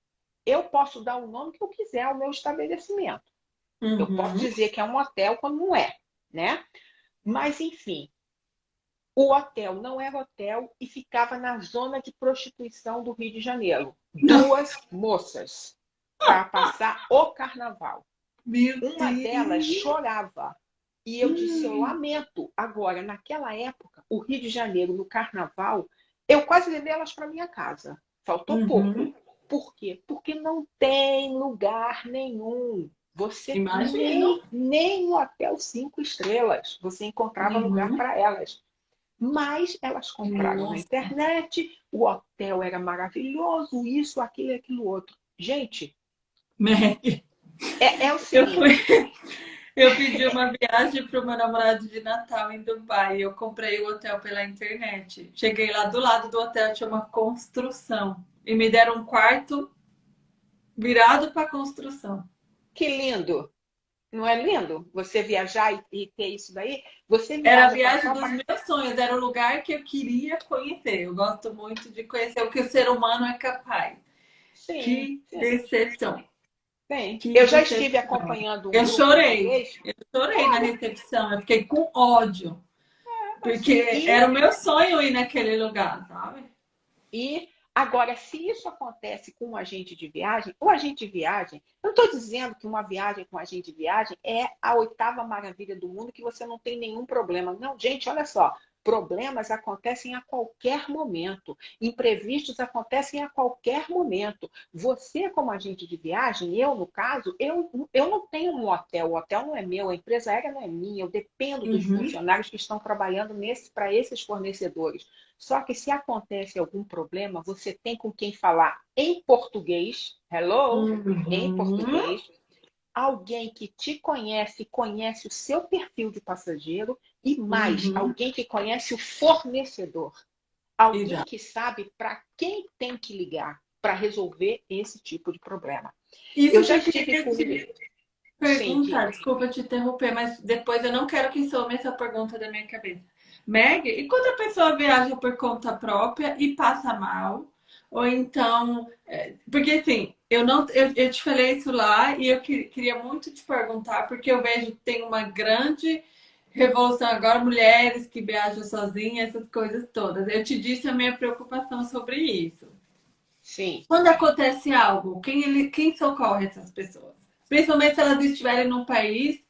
eu posso dar o nome que eu quiser ao meu estabelecimento. Uhum. Eu posso dizer que é um hotel quando não é né? Mas, enfim, o hotel não era hotel e ficava na zona de prostituição do Rio de Janeiro. Duas moças para passar o carnaval. Meu Uma Deus. delas chorava. E eu disse, eu hum. lamento. Agora, naquela época, o Rio de Janeiro, no carnaval, eu quase levei elas para minha casa. Faltou uhum. pouco. Por quê? Porque não tem lugar nenhum. Você nem, nem no hotel cinco estrelas você encontrava uhum. lugar para elas. Mas elas compraram Nossa. na internet, o hotel era maravilhoso, isso, aquilo, aquilo outro. Gente, é, é o seguinte. Eu, fui... eu pedi uma viagem para o meu namorado de Natal em Dubai. Eu comprei o hotel pela internet. Cheguei lá do lado do hotel, tinha uma construção. E me deram um quarto virado para a construção. Que lindo! Não é lindo? Você viajar e, e ter isso daí? Você Era a viagem dos meus sonhos, era o lugar que eu queria conhecer. Eu gosto muito de conhecer o que o ser humano é capaz. Sim, que sim. decepção. Sim. Que eu já decepção. estive acompanhando um Eu chorei. Eu chorei na recepção, eu fiquei com ódio. É, porque era o meu sonho ir naquele lugar, sabe? E Agora, se isso acontece com um agente de viagem, o agente de viagem, eu não estou dizendo que uma viagem com um agente de viagem é a oitava maravilha do mundo que você não tem nenhum problema. Não, gente, olha só. Problemas acontecem a qualquer momento. Imprevistos acontecem a qualquer momento. Você, como agente de viagem, eu, no caso, eu, eu não tenho um hotel. O hotel não é meu, a empresa aérea não é minha. Eu dependo dos uhum. funcionários que estão trabalhando para esses fornecedores. Só que se acontece algum problema, você tem com quem falar em português. Hello? Uhum. Em português alguém que te conhece, conhece o seu perfil de passageiro e mais, uhum. alguém que conhece o fornecedor. Alguém Exato. que sabe para quem tem que ligar para resolver esse tipo de problema. Isso eu já tive com Pergunta, Sim, desculpa te interromper, mas depois eu não quero que some essa pergunta da minha cabeça. Meg, e quando a pessoa viaja por conta própria e passa mal, ou então, é, porque assim, eu não, eu, eu te falei isso lá e eu que, queria muito te perguntar, porque eu vejo que tem uma grande revolução agora, mulheres que viajam sozinhas, essas coisas todas. Eu te disse a minha preocupação sobre isso. Sim. Quando acontece algo, quem, ele, quem socorre essas pessoas? Principalmente se elas estiverem num país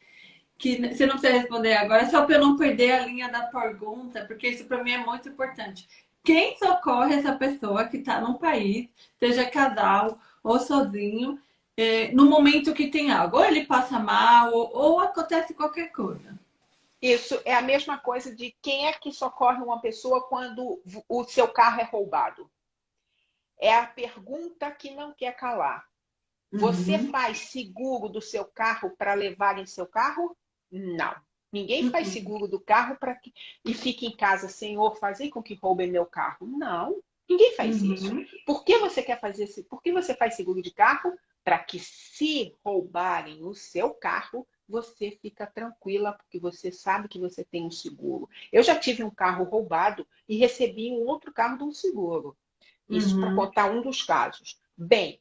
que você não precisa responder agora, só para eu não perder a linha da pergunta, porque isso para mim é muito importante. Quem socorre essa pessoa que está num país, seja casal ou sozinho, é, no momento que tem algo? Ou ele passa mal, ou, ou acontece qualquer coisa. Isso é a mesma coisa de quem é que socorre uma pessoa quando o seu carro é roubado. É a pergunta que não quer calar. Você uhum. faz seguro do seu carro para levar em seu carro? Não. Ninguém faz uhum. seguro do carro para que e fique em casa, Senhor, fazer com que roubem meu carro. Não. Ninguém faz uhum. isso. Por que você quer fazer isso? Por que você faz seguro de carro? Para que se roubarem o seu carro, você fica tranquila, porque você sabe que você tem um seguro. Eu já tive um carro roubado e recebi um outro carro de um seguro. Isso uhum. para contar um dos casos. Bem,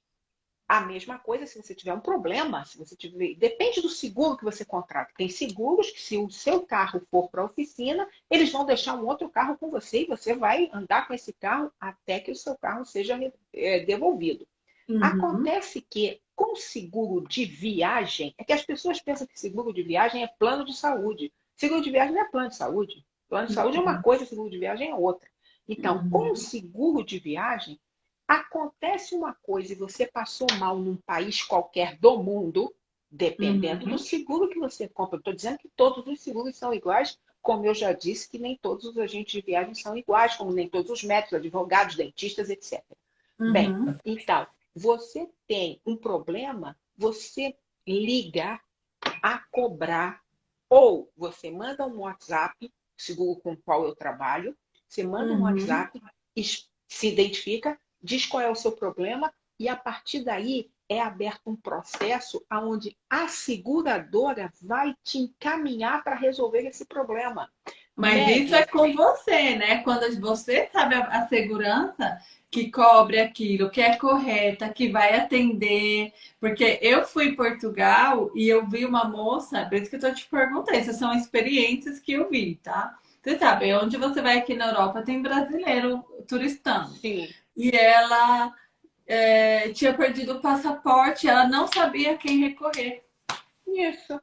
a mesma coisa se você tiver um problema, se você tiver. Depende do seguro que você contrata. Tem seguros que, se o seu carro for para a oficina, eles vão deixar um outro carro com você e você vai andar com esse carro até que o seu carro seja é, devolvido. Uhum. Acontece que com seguro de viagem, é que as pessoas pensam que seguro de viagem é plano de saúde. Seguro de viagem não é plano de saúde. Plano de saúde uhum. é uma uhum. coisa, seguro de viagem é outra. Então, uhum. com seguro de viagem, acontece uma coisa e você passou mal num país qualquer do mundo, dependendo uhum. do seguro que você compra. Estou dizendo que todos os seguros são iguais, como eu já disse, que nem todos os agentes de viagem são iguais, como nem todos os médicos, advogados, dentistas, etc. Uhum. Bem, então, você tem um problema, você liga a cobrar, ou você manda um WhatsApp, seguro com o qual eu trabalho, você manda uhum. um WhatsApp, se identifica, diz qual é o seu problema, e a partir daí é aberto um processo onde a seguradora vai te encaminhar para resolver esse problema. Mas isso é com você, né? Quando você sabe a segurança, que cobre aquilo, que é correta, que vai atender. Porque eu fui em Portugal e eu vi uma moça, por isso que eu tô te perguntando, essas são experiências que eu vi, tá? Você sabe, onde você vai aqui na Europa tem brasileiro turistando. Sim. E ela é, tinha perdido o passaporte, ela não sabia quem recorrer. Isso.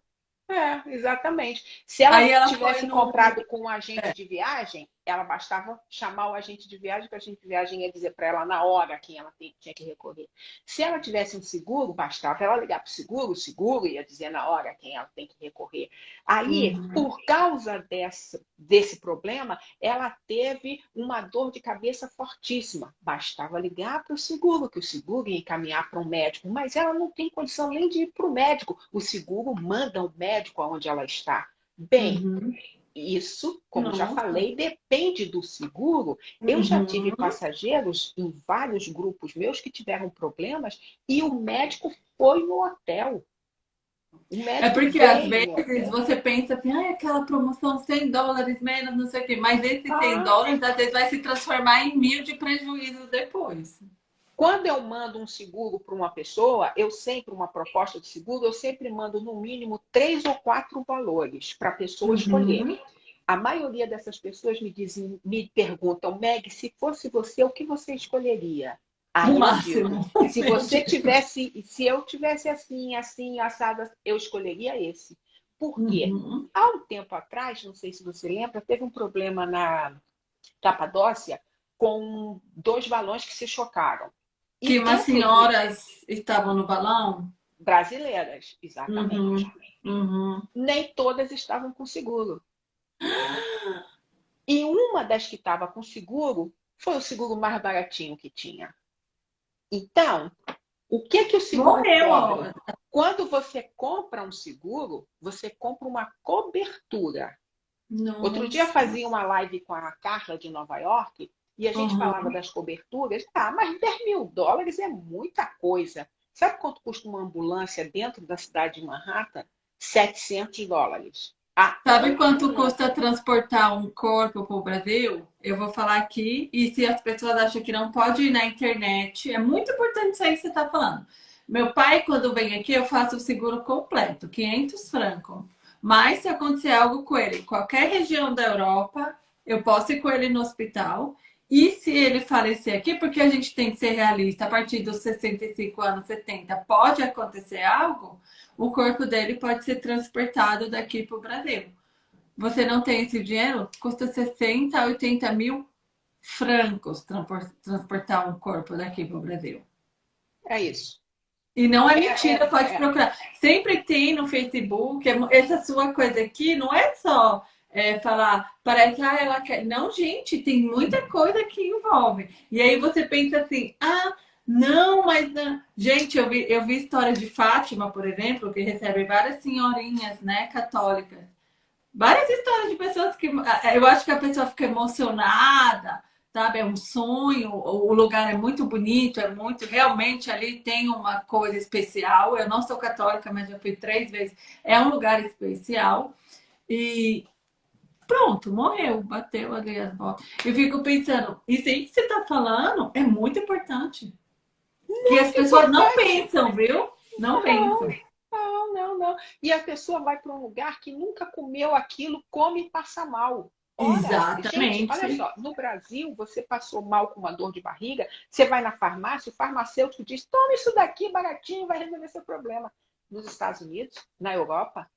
É, exatamente. Se ela, ela tivesse no... comprado com um agente é. de viagem, ela bastava chamar o agente de viagem, que o agente de viagem ia dizer para ela na hora quem ela tinha que recorrer. Se ela tivesse um seguro, bastava ela ligar para o seguro, o seguro ia dizer na hora quem ela tem que recorrer. Aí, uhum. por causa dessa, desse problema, ela teve uma dor de cabeça fortíssima. Bastava ligar para o seguro, que o seguro ia encaminhar para um médico, mas ela não tem condição nem de ir para o médico. O seguro manda o médico aonde ela está. Bem, uhum. Isso, como Nossa. já falei, depende do seguro. Eu já tive uhum. passageiros em vários grupos meus que tiveram problemas e o médico foi no hotel. É porque às vezes você pensa assim, ah, aquela promoção 100 dólares menos, não sei o quê, mas esse ah. 100 dólares às vezes vai se transformar em mil de prejuízo depois. Quando eu mando um seguro para uma pessoa, eu sempre, uma proposta de seguro, eu sempre mando no mínimo três ou quatro valores para a pessoa uhum. escolher. A maioria dessas pessoas me dizem, me perguntam, Meg, se fosse você, o que você escolheria? Aí o máximo. Digo, se você tivesse, se eu tivesse assim, assim, assada, eu escolheria esse. Por quê? Uhum. Há um tempo atrás, não sei se você lembra, teve um problema na Capadócia com dois balões que se chocaram. Que umas senhoras estavam no balão? Brasileiras, exatamente. Uhum. Uhum. Nem todas estavam com seguro. E uma das que estava com seguro foi o seguro mais baratinho que tinha. Então, o que que o seguro Morreu. Quando você compra um seguro, você compra uma cobertura. Nossa. Outro dia fazia uma live com a Carla de Nova York e a gente uhum. falava das coberturas. Ah, mas 10 mil dólares é muita coisa. Sabe quanto custa uma ambulância dentro da cidade de Manhattan? 700 dólares. Ah, Sabe quanto custa transportar um corpo para o Brasil? Eu vou falar aqui, e se as pessoas acham que não pode ir na internet, é muito importante isso aí que você está falando. Meu pai, quando vem aqui, eu faço o seguro completo, 500 francos. Mas se acontecer algo com ele, qualquer região da Europa, eu posso ir com ele no hospital. E se ele falecer aqui, porque a gente tem que ser realista, a partir dos 65 anos, 70, pode acontecer algo, o corpo dele pode ser transportado daqui para o Brasil. Você não tem esse dinheiro? Custa 60 a 80 mil francos transportar um corpo daqui para o Brasil. É isso. E não é, é mentira, é, pode é. procurar. Sempre tem no Facebook, essa sua coisa aqui não é só é, falar, parece, ah, ela quer. Não, gente, tem muita coisa que envolve. E aí você pensa assim, ah, não, mas não. Gente, eu vi, eu vi histórias de Fátima, por exemplo, que recebe várias senhorinhas, né, católicas. Várias histórias de pessoas que. Eu acho que a pessoa fica emocionada, sabe? É um sonho, o lugar é muito bonito, é muito. Realmente ali tem uma coisa especial. Eu não sou católica, mas já fui três vezes. É um lugar especial. E, Pronto, morreu, bateu ali as botas. Eu fico pensando, isso aí que você está falando é muito importante. Muito que as pessoas não pensam, viu? Não, não pensam. Não, não, não. E a pessoa vai para um lugar que nunca comeu aquilo, come e passa mal. Olha, Exatamente. Gente, olha só, no Brasil, você passou mal com uma dor de barriga, você vai na farmácia, o farmacêutico diz: toma isso daqui baratinho, vai resolver seu problema. Nos Estados Unidos, na Europa,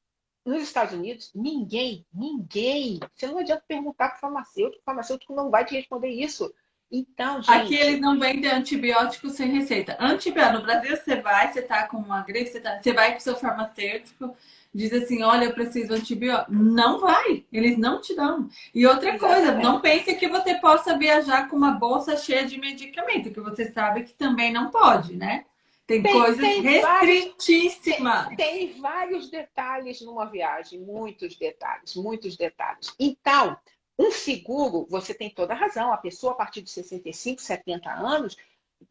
nos Estados Unidos, ninguém, ninguém, você não adianta perguntar para o farmacêutico, o farmacêutico não vai te responder isso. Então, gente... Aqui eles não vendem antibiótico sem receita. Antibiótico, no Brasil você vai, você está com uma gripe, você, tá, você vai com o seu farmacêutico, diz assim, olha, eu preciso de antibiótico. Não vai, eles não te dão. E outra Exatamente. coisa, não pense que você possa viajar com uma bolsa cheia de medicamento, que você sabe que também não pode, né? Tem, tem coisas tem restritíssimas. Vários, tem, tem vários detalhes numa viagem, muitos detalhes, muitos detalhes. Então, um seguro, você tem toda a razão, a pessoa a partir de 65, 70 anos,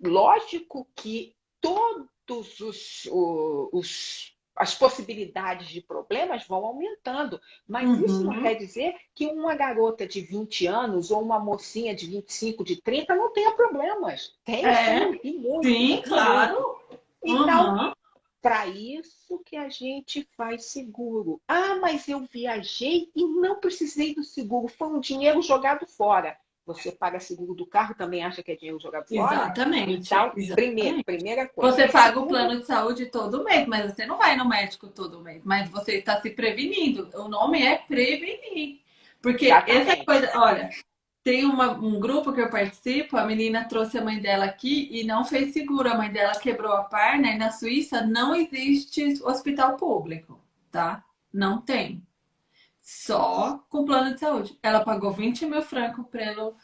lógico que todos os, os as possibilidades de problemas vão aumentando. Mas uhum. isso não quer dizer que uma garota de 20 anos ou uma mocinha de 25, de 30 não tenha problemas. Tem, é, sim, muito, sim claro. Então, uhum. para isso que a gente faz seguro. Ah, mas eu viajei e não precisei do seguro. Foi um dinheiro jogado fora. Você paga seguro do carro, também acha que é dinheiro jogado fora? Exatamente. Então, exatamente. Primeiro, primeira coisa. Você paga o plano de saúde todo mês, mas você não vai no médico todo mês. Mas você está se prevenindo. O nome é prevenir. Porque exatamente. essa coisa, olha, tem uma, um grupo que eu participo, a menina trouxe a mãe dela aqui e não fez seguro. A mãe dela quebrou a perna e na Suíça não existe hospital público, tá? Não tem. Só com plano de saúde. Ela pagou 20 mil francos pelo.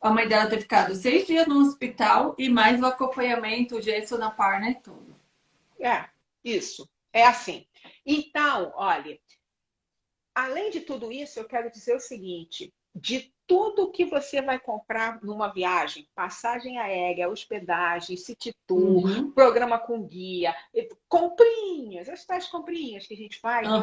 A mãe dela ter ficado seis dias no hospital e mais o acompanhamento, o gesso na perna e tudo. É, isso. É assim. Então, olha, além de tudo isso, eu quero dizer o seguinte: de tudo que você vai comprar numa viagem, passagem aérea, hospedagem, city tour, uhum. programa com guia, comprinhas, as tais comprinhas que a gente faz, uhum.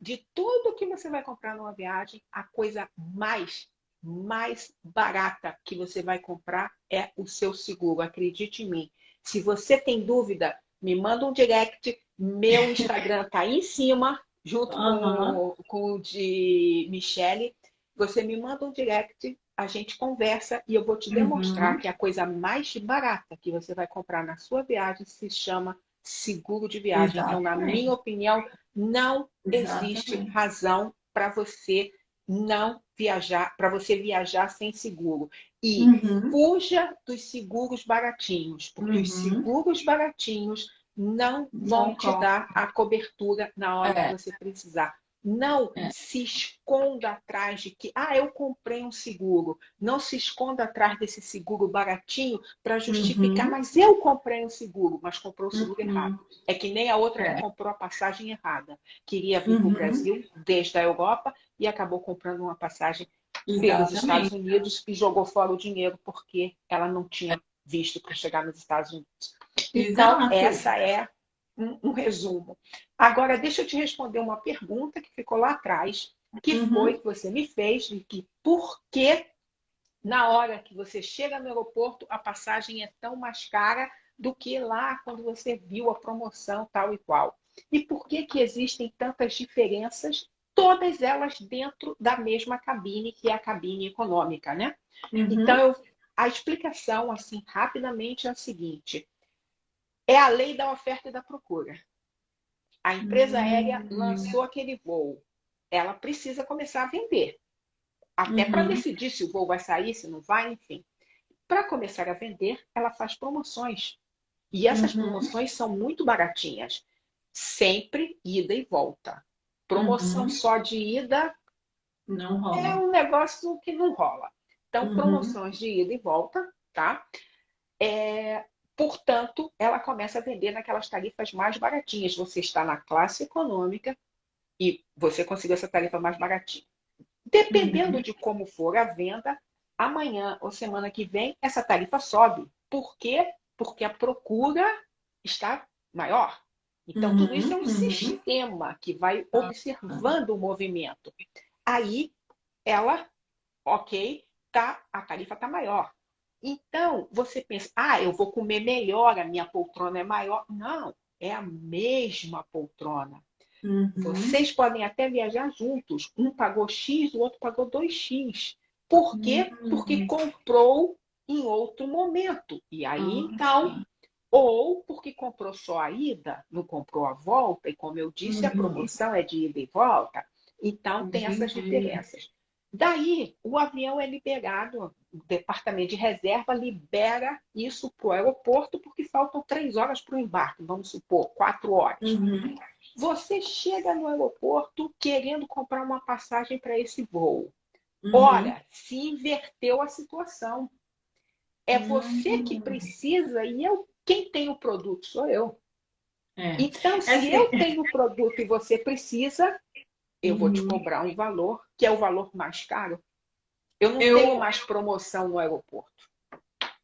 de tudo que você vai comprar numa viagem, a coisa mais mais barata que você vai comprar é o seu seguro, acredite em mim. Se você tem dúvida, me manda um direct, meu Instagram tá aí em cima, junto uhum. com, com o de Michele você me manda um direct, a gente conversa e eu vou te demonstrar uhum. que a coisa mais barata que você vai comprar na sua viagem se chama seguro de viagem. Exatamente. Então, na minha opinião, não Exatamente. existe razão para você não viajar, para você viajar sem seguro. E uhum. fuja dos seguros baratinhos, porque uhum. os seguros baratinhos não vão não te dar a cobertura na hora é. que você precisar. Não é. se esconda atrás de que, ah, eu comprei um seguro. Não se esconda atrás desse seguro baratinho para justificar, uhum. mas eu comprei um seguro, mas comprou o seguro uhum. errado. É que nem a outra é. que comprou a passagem errada. Queria vir uhum. para o Brasil desde a Europa e acabou comprando uma passagem pelos Estados Unidos e jogou fora o dinheiro porque ela não tinha visto para chegar nos Estados Unidos. Então, Exato. essa é um, um, resumo. Agora, deixa eu te responder uma pergunta que ficou lá atrás, que uhum. foi que você me fez, de que por que na hora que você chega no aeroporto a passagem é tão mais cara do que lá quando você viu a promoção tal e qual. E por que, que existem tantas diferenças, todas elas dentro da mesma cabine, que é a cabine econômica, né? Uhum. Então, eu, a explicação, assim, rapidamente, é a seguinte é a lei da oferta e da procura. A empresa uhum. aérea lançou aquele voo. Ela precisa começar a vender. Até uhum. para decidir se o voo vai sair, se não vai, enfim. Para começar a vender, ela faz promoções. E essas uhum. promoções são muito baratinhas. Sempre ida e volta. Promoção uhum. só de ida não rola. é um negócio que não rola. Então, uhum. promoções de ida e volta, tá? É, Portanto, ela começa a vender naquelas tarifas mais baratinhas. Você está na classe econômica e você conseguiu essa tarifa mais baratinha. Dependendo uhum. de como for a venda, amanhã ou semana que vem, essa tarifa sobe. Por quê? Porque a procura está maior. Então, uhum. tudo isso é um uhum. sistema que vai observando o movimento. Aí, ela, ok, tá, a tarifa está maior. Então, você pensa, ah, eu vou comer melhor, a minha poltrona é maior. Não, é a mesma poltrona. Uhum. Vocês podem até viajar juntos. Um pagou X, o outro pagou 2X. Por quê? Uhum. Porque comprou em outro momento. E aí, uhum. então, ou porque comprou só a ida, não comprou a volta, e como eu disse, a uhum. promoção é de ida e volta. Então, tem essas diferenças. Daí, o avião é liberado, o departamento de reserva libera isso para o aeroporto, porque faltam três horas para o embarque, vamos supor, quatro horas. Uhum. Você chega no aeroporto querendo comprar uma passagem para esse voo. Uhum. Ora, se inverteu a situação. É você que uhum. precisa e eu, quem tem o produto sou eu. É. Então, se é. eu tenho o produto e você precisa, eu vou te uhum. cobrar um valor que é o valor mais caro. Eu não eu... tenho mais promoção no aeroporto.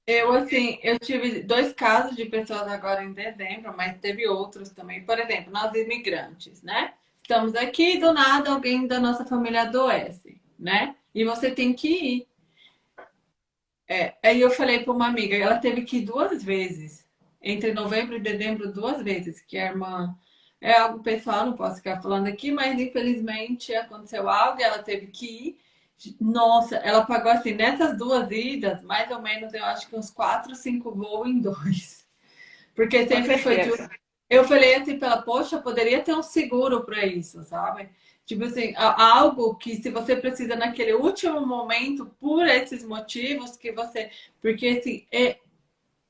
Eu, assim, eu tive dois casos de pessoas agora em dezembro, mas teve outros também. Por exemplo, nós imigrantes, né? Estamos aqui, do nada alguém da nossa família adoece, né? E você tem que ir. É, aí eu falei para uma amiga, ela teve que ir duas vezes, entre novembro e dezembro, duas vezes, que a irmã é algo pessoal, não posso ficar falando aqui, mas infelizmente aconteceu algo e ela teve que ir. Nossa, ela pagou assim, nessas duas idas, mais ou menos, eu acho que uns quatro, cinco voos em dois. Porque sempre foi de... Eu falei assim para ela, poxa, poderia ter um seguro para isso, sabe? Tipo assim, algo que se você precisa naquele último momento, por esses motivos que você. Porque assim, é,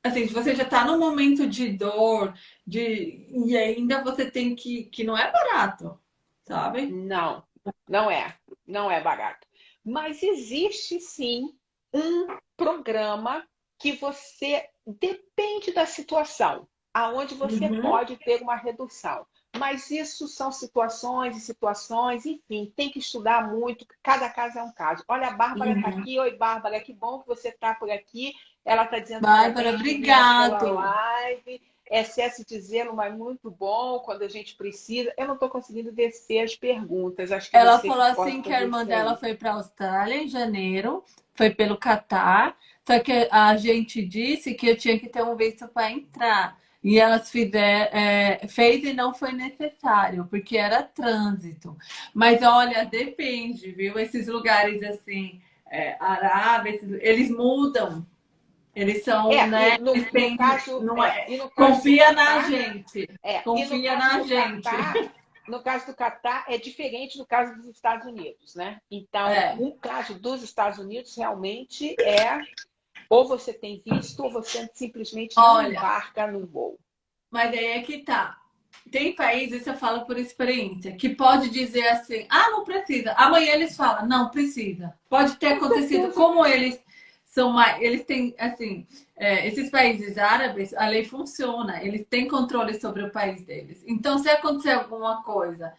assim, você já está num momento de dor, de e ainda você tem que que não é barato, sabe? Não, não é, não é barato. Mas existe sim um programa que você depende da situação, aonde você uhum. pode ter uma redução. Mas isso são situações e situações, enfim, tem que estudar muito, cada caso é um caso. Olha, a Bárbara está uhum. aqui. Oi, Bárbara, que bom que você está por aqui. Ela está dizendo Bárbara, obrigado. live. Excesso de zelo, mas muito bom quando a gente precisa. Eu não estou conseguindo descer as perguntas. Acho que ela falou assim que a irmã dela foi para a Austrália em janeiro, foi pelo Catar, só que a gente disse que eu tinha que ter um visto para entrar. E elas fizer, é, fez e não foi necessário, porque era trânsito. Mas olha, depende, viu? Esses lugares assim, é, Arábia, eles mudam Eles são, é, né? No, eles têm, no caso, não é, caso confia na gente. É, confia na gente. Catar, no caso do Catar, é diferente do caso dos Estados Unidos, né? Então, é. no caso dos Estados Unidos, realmente é ou você tem visto ou você simplesmente não Olha, embarca no voo. Mas aí é que tá. Tem países, você fala por experiência, que pode dizer assim, ah, não precisa. Amanhã eles falam, não precisa. Pode ter acontecido como eles são mais, eles têm, assim, é, esses países árabes, a lei funciona, eles têm controle sobre o país deles. Então, se acontecer alguma coisa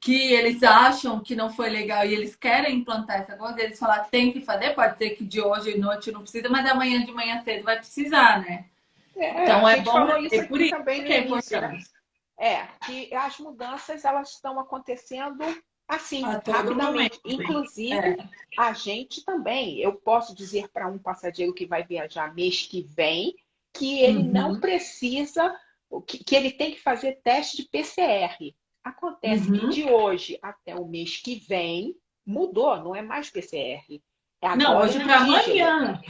que eles acham que não foi legal e eles querem implantar essa coisa, eles falam, tem que fazer, pode ser que de hoje à noite não precisa, mas amanhã de manhã cedo vai precisar, né? É, então é bom, isso é por isso também que é né? importante. É, que as mudanças elas estão acontecendo Assim, rapidamente. Inclusive, é. a gente também. Eu posso dizer para um passageiro que vai viajar mês que vem que ele uhum. não precisa, que, que, ele tem que fazer teste de PCR. Acontece uhum. que de hoje até o mês que vem mudou, não é mais PCR. É agora não, hoje para amanhã.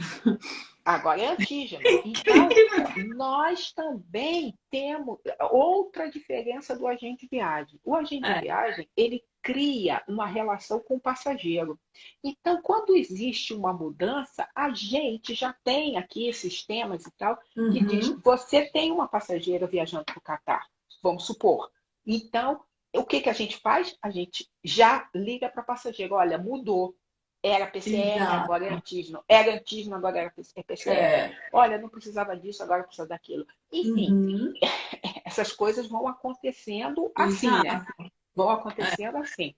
Agora é antígeno. Então, nós também temos outra diferença do agente de viagem. O agente é. de viagem, ele cria uma relação com o passageiro. Então, quando existe uma mudança, a gente já tem aqui sistemas e tal, uhum. que diz, você tem uma passageira viajando para o Catar, vamos supor. Então, o que, que a gente faz? A gente já liga para o passageiro, olha, mudou era PCR, Exato. agora é antígeno. Era antígeno, agora era PCR. É. Olha, não precisava disso, agora precisa daquilo. Enfim, uhum. essas coisas vão acontecendo assim, né? Exato. né? Vão acontecendo é. assim.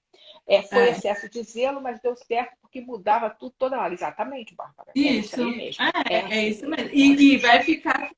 É, foi é. excesso de zelo, mas deu certo porque mudava tudo toda hora. Exatamente, Bárbara. É isso. mesmo. É, é, é isso mesmo. E, e, vai ficar.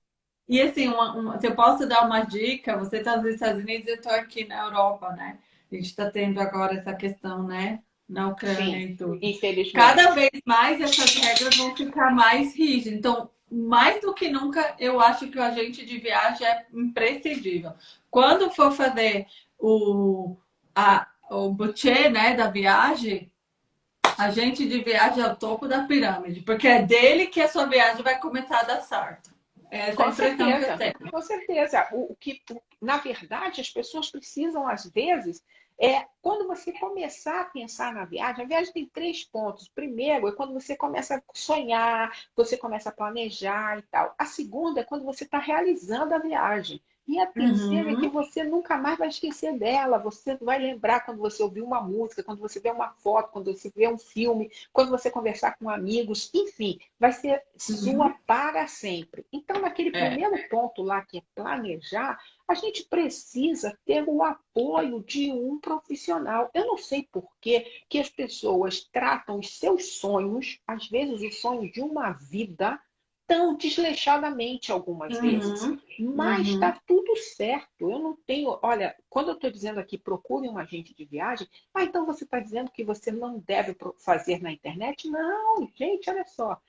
E assim, uma, uma, se eu posso dar uma dica, você está nos Estados Unidos e eu estou aqui na Europa, né? A gente está tendo agora essa questão, né? Na Ucrânia Sim, e tudo. Infelizmente. Cada vez mais essas regras vão ficar mais rígidas. Então, mais do que nunca, eu acho que o agente de viagem é imprescindível. Quando for fazer o, a, o budget né, da viagem, agente de viagem é o topo da pirâmide, porque é dele que a sua viagem vai começar a dar certo. É com certeza, com certeza. O que, na verdade, as pessoas precisam, às vezes, é, quando você começar a pensar na viagem, a viagem tem três pontos. Primeiro é quando você começa a sonhar, você começa a planejar e tal. A segunda é quando você está realizando a viagem. E a terceira uhum. é que você nunca mais vai esquecer dela. Você vai lembrar quando você ouvir uma música, quando você vê uma foto, quando você vê um filme, quando você conversar com amigos, enfim, vai ser uhum. sua para sempre. Então, naquele é. primeiro ponto lá, que é planejar, a gente precisa ter o apoio de um profissional. Eu não sei por que, que as pessoas tratam os seus sonhos, às vezes o sonho de uma vida, tão desleixadamente algumas uhum, vezes. Mas está uhum. tudo certo. Eu não tenho. Olha, quando eu estou dizendo aqui, procure um agente de viagem, ah, então você está dizendo que você não deve fazer na internet? Não, gente, olha só.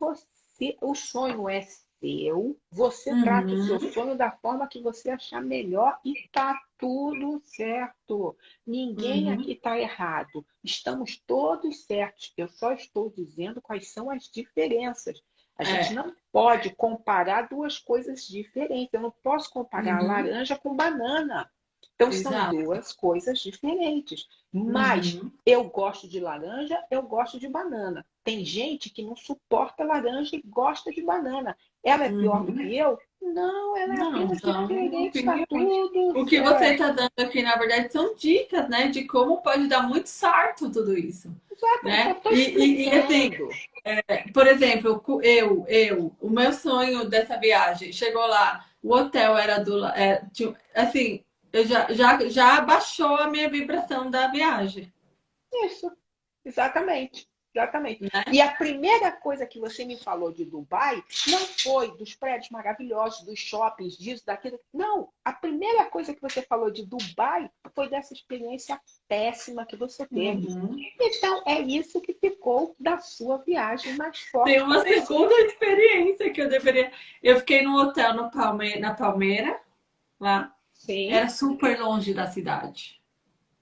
Você, o sonho é seu, você uhum. trata o seu uhum. sonho da forma que você achar melhor e tá tudo certo. Ninguém uhum. aqui está errado. Estamos todos certos. Eu só estou dizendo quais são as diferenças. A é. gente não pode comparar duas coisas diferentes. Eu não posso comparar uhum. laranja com banana. Então, Exato. são duas coisas diferentes. Mas uhum. eu gosto de laranja, eu gosto de banana. Tem gente que não suporta laranja e gosta de banana. Ela é pior uhum. do que eu? Não, ela é não, apenas então, diferente, tá tudo. O que você está dando aqui, na verdade, são dicas, né? De como pode dar muito certo tudo isso. Exato, né? E, e, assim, é, por exemplo, eu, eu, o meu sonho dessa viagem, chegou lá, o hotel era do. É, assim, eu já, já, já baixou a minha vibração da viagem. Isso, exatamente. Exatamente. Né? E a primeira coisa que você me falou de Dubai não foi dos prédios maravilhosos, dos shoppings, disso, daquilo. Não. A primeira coisa que você falou de Dubai foi dessa experiência péssima que você teve. Uhum. Então, é isso que ficou da sua viagem mais forte. Tem uma segunda experiência que eu deveria. Eu fiquei num hotel no Palme... na Palmeira, lá. Sim. Era super longe da cidade.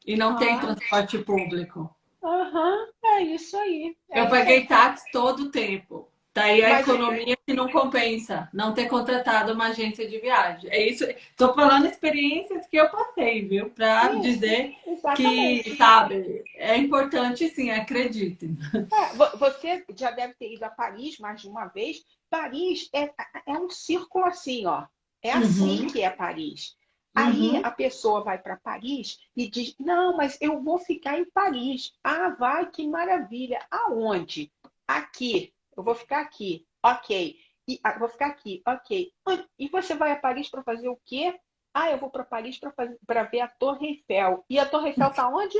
E não ah. tem transporte público. Aham, uhum, é isso aí. É eu paguei táxi todo o tempo. Tá aí a Mas economia é... que não compensa não ter contratado uma agência de viagem. É isso. Estou falando experiências que eu passei, viu? Para dizer exatamente. que, sabe, é importante sim, acreditem. É, você já deve ter ido a Paris mais de uma vez. Paris é, é um círculo assim, ó. É assim uhum. que é Paris. Aí uhum. a pessoa vai para Paris e diz: Não, mas eu vou ficar em Paris. Ah, vai, que maravilha. Aonde? Aqui. Eu vou ficar aqui. Ok. E, ah, vou ficar aqui. Ok. E você vai a Paris para fazer o quê? Ah, eu vou para Paris para ver a Torre Eiffel. E a Torre Eiffel está onde?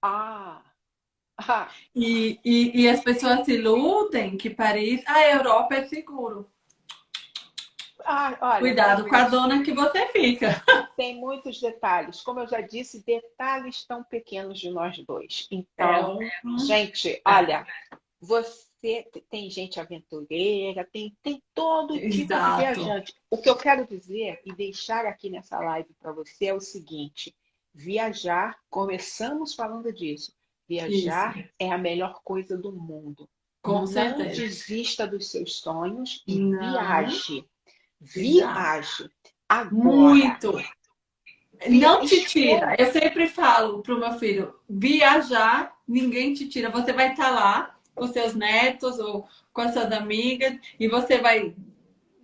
Ah. ah. E, e, e as pessoas se iludem que Paris, a Europa é seguro. Ah, olha, Cuidado com a zona que você fica. Tem muitos detalhes. Como eu já disse, detalhes tão pequenos de nós dois. Então, é. gente, olha, você tem gente aventureira, tem, tem todo tipo Exato. de viajante. O que eu quero dizer e deixar aqui nessa live para você é o seguinte: viajar, começamos falando disso. Viajar Isso. é a melhor coisa do mundo. Com Não certeza. desista dos seus sonhos e Não. viaje. Viaje. Agora. Muito. Não te tira. Eu sempre falo para o meu filho: viajar, ninguém te tira. Você vai estar tá lá com seus netos ou com as suas amigas e você vai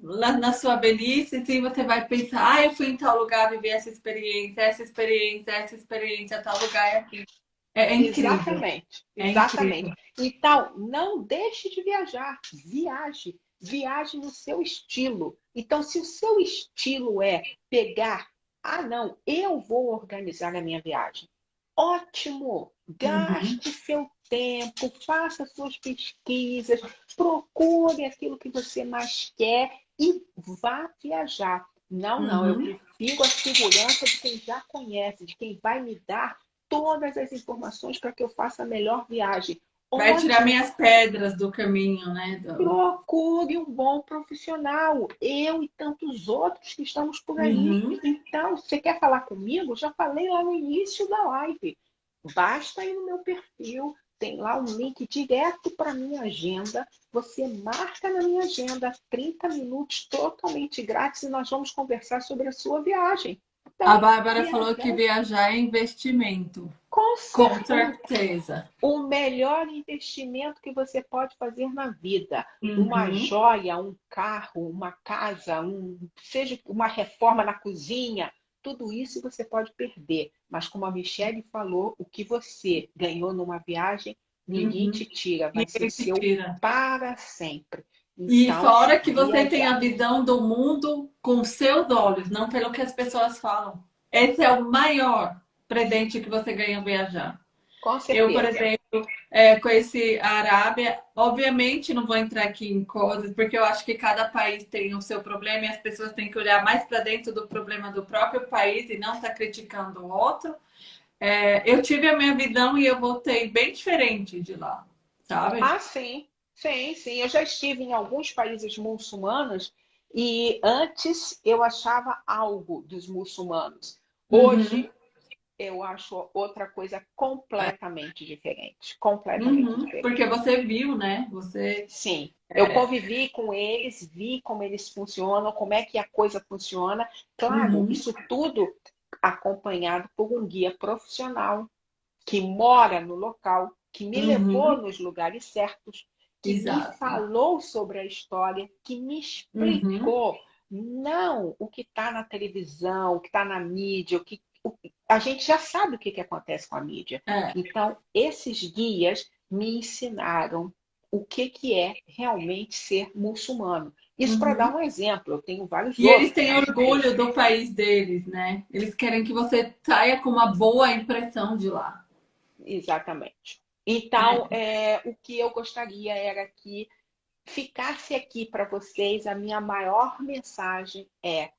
lá na sua velhice, assim, você vai pensar: ah, eu fui em tal lugar viver essa experiência, essa experiência, essa experiência, tal lugar aqui. É, é incrível. Exatamente. É Exatamente. Incrível. Então, não deixe de viajar. Viaje viaje no seu estilo. Então, se o seu estilo é pegar, ah, não, eu vou organizar a minha viagem. Ótimo! Gaste uhum. seu tempo, faça suas pesquisas, procure aquilo que você mais quer e vá viajar. Não, não, uhum. eu prefiro a segurança de quem já conhece, de quem vai me dar todas as informações para que eu faça a melhor viagem. Vai tirar minhas pedras do caminho, né? Procure um bom profissional. Eu e tantos outros que estamos por aí. Uhum. Então, você quer falar comigo? Já falei lá no início da live. Basta ir no meu perfil, tem lá um link direto para minha agenda. Você marca na minha agenda 30 minutos totalmente grátis e nós vamos conversar sobre a sua viagem. Então, a Bárbara viajar... falou que viajar é investimento. Com certeza. Com certeza. O melhor investimento que você pode fazer na vida. Uhum. Uma joia, um carro, uma casa, um, seja uma reforma na cozinha, tudo isso você pode perder. Mas como a Michelle falou, o que você ganhou numa viagem, ninguém uhum. te tira. Vai ninguém ser seu tira. para sempre. Então, e fora que você tem a visão do mundo com seus olhos, não pelo que as pessoas falam. Esse é o maior presente que você ganha viajar. Com certeza. Eu, por exemplo, é, conheci a Arábia. Obviamente, não vou entrar aqui em coisas, porque eu acho que cada país tem o seu problema e as pessoas têm que olhar mais para dentro do problema do próprio país e não estar tá criticando o outro. É, eu tive a minha visão e eu voltei bem diferente de lá, sabe? Ah, sim. Sim, sim. Eu já estive em alguns países muçulmanos e antes eu achava algo dos muçulmanos. Hoje uhum. eu acho outra coisa completamente diferente. Completamente uhum. diferente. Porque você viu, né? Você. Sim. É... Eu convivi com eles, vi como eles funcionam, como é que a coisa funciona. Claro, uhum. isso tudo acompanhado por um guia profissional que mora no local, que me uhum. levou nos lugares certos, Exato. me falou sobre a história, que me explicou uhum. não o que está na televisão, o que está na mídia, o que o, a gente já sabe o que, que acontece com a mídia. É. Então, esses guias me ensinaram o que, que é realmente ser muçulmano. Isso uhum. para dar um exemplo, eu tenho vários E eles têm orgulho do país deles, né? Eles querem que você saia com uma boa impressão de lá. Exatamente. Então, é. é, o que eu gostaria era que ficasse aqui para vocês a minha maior mensagem é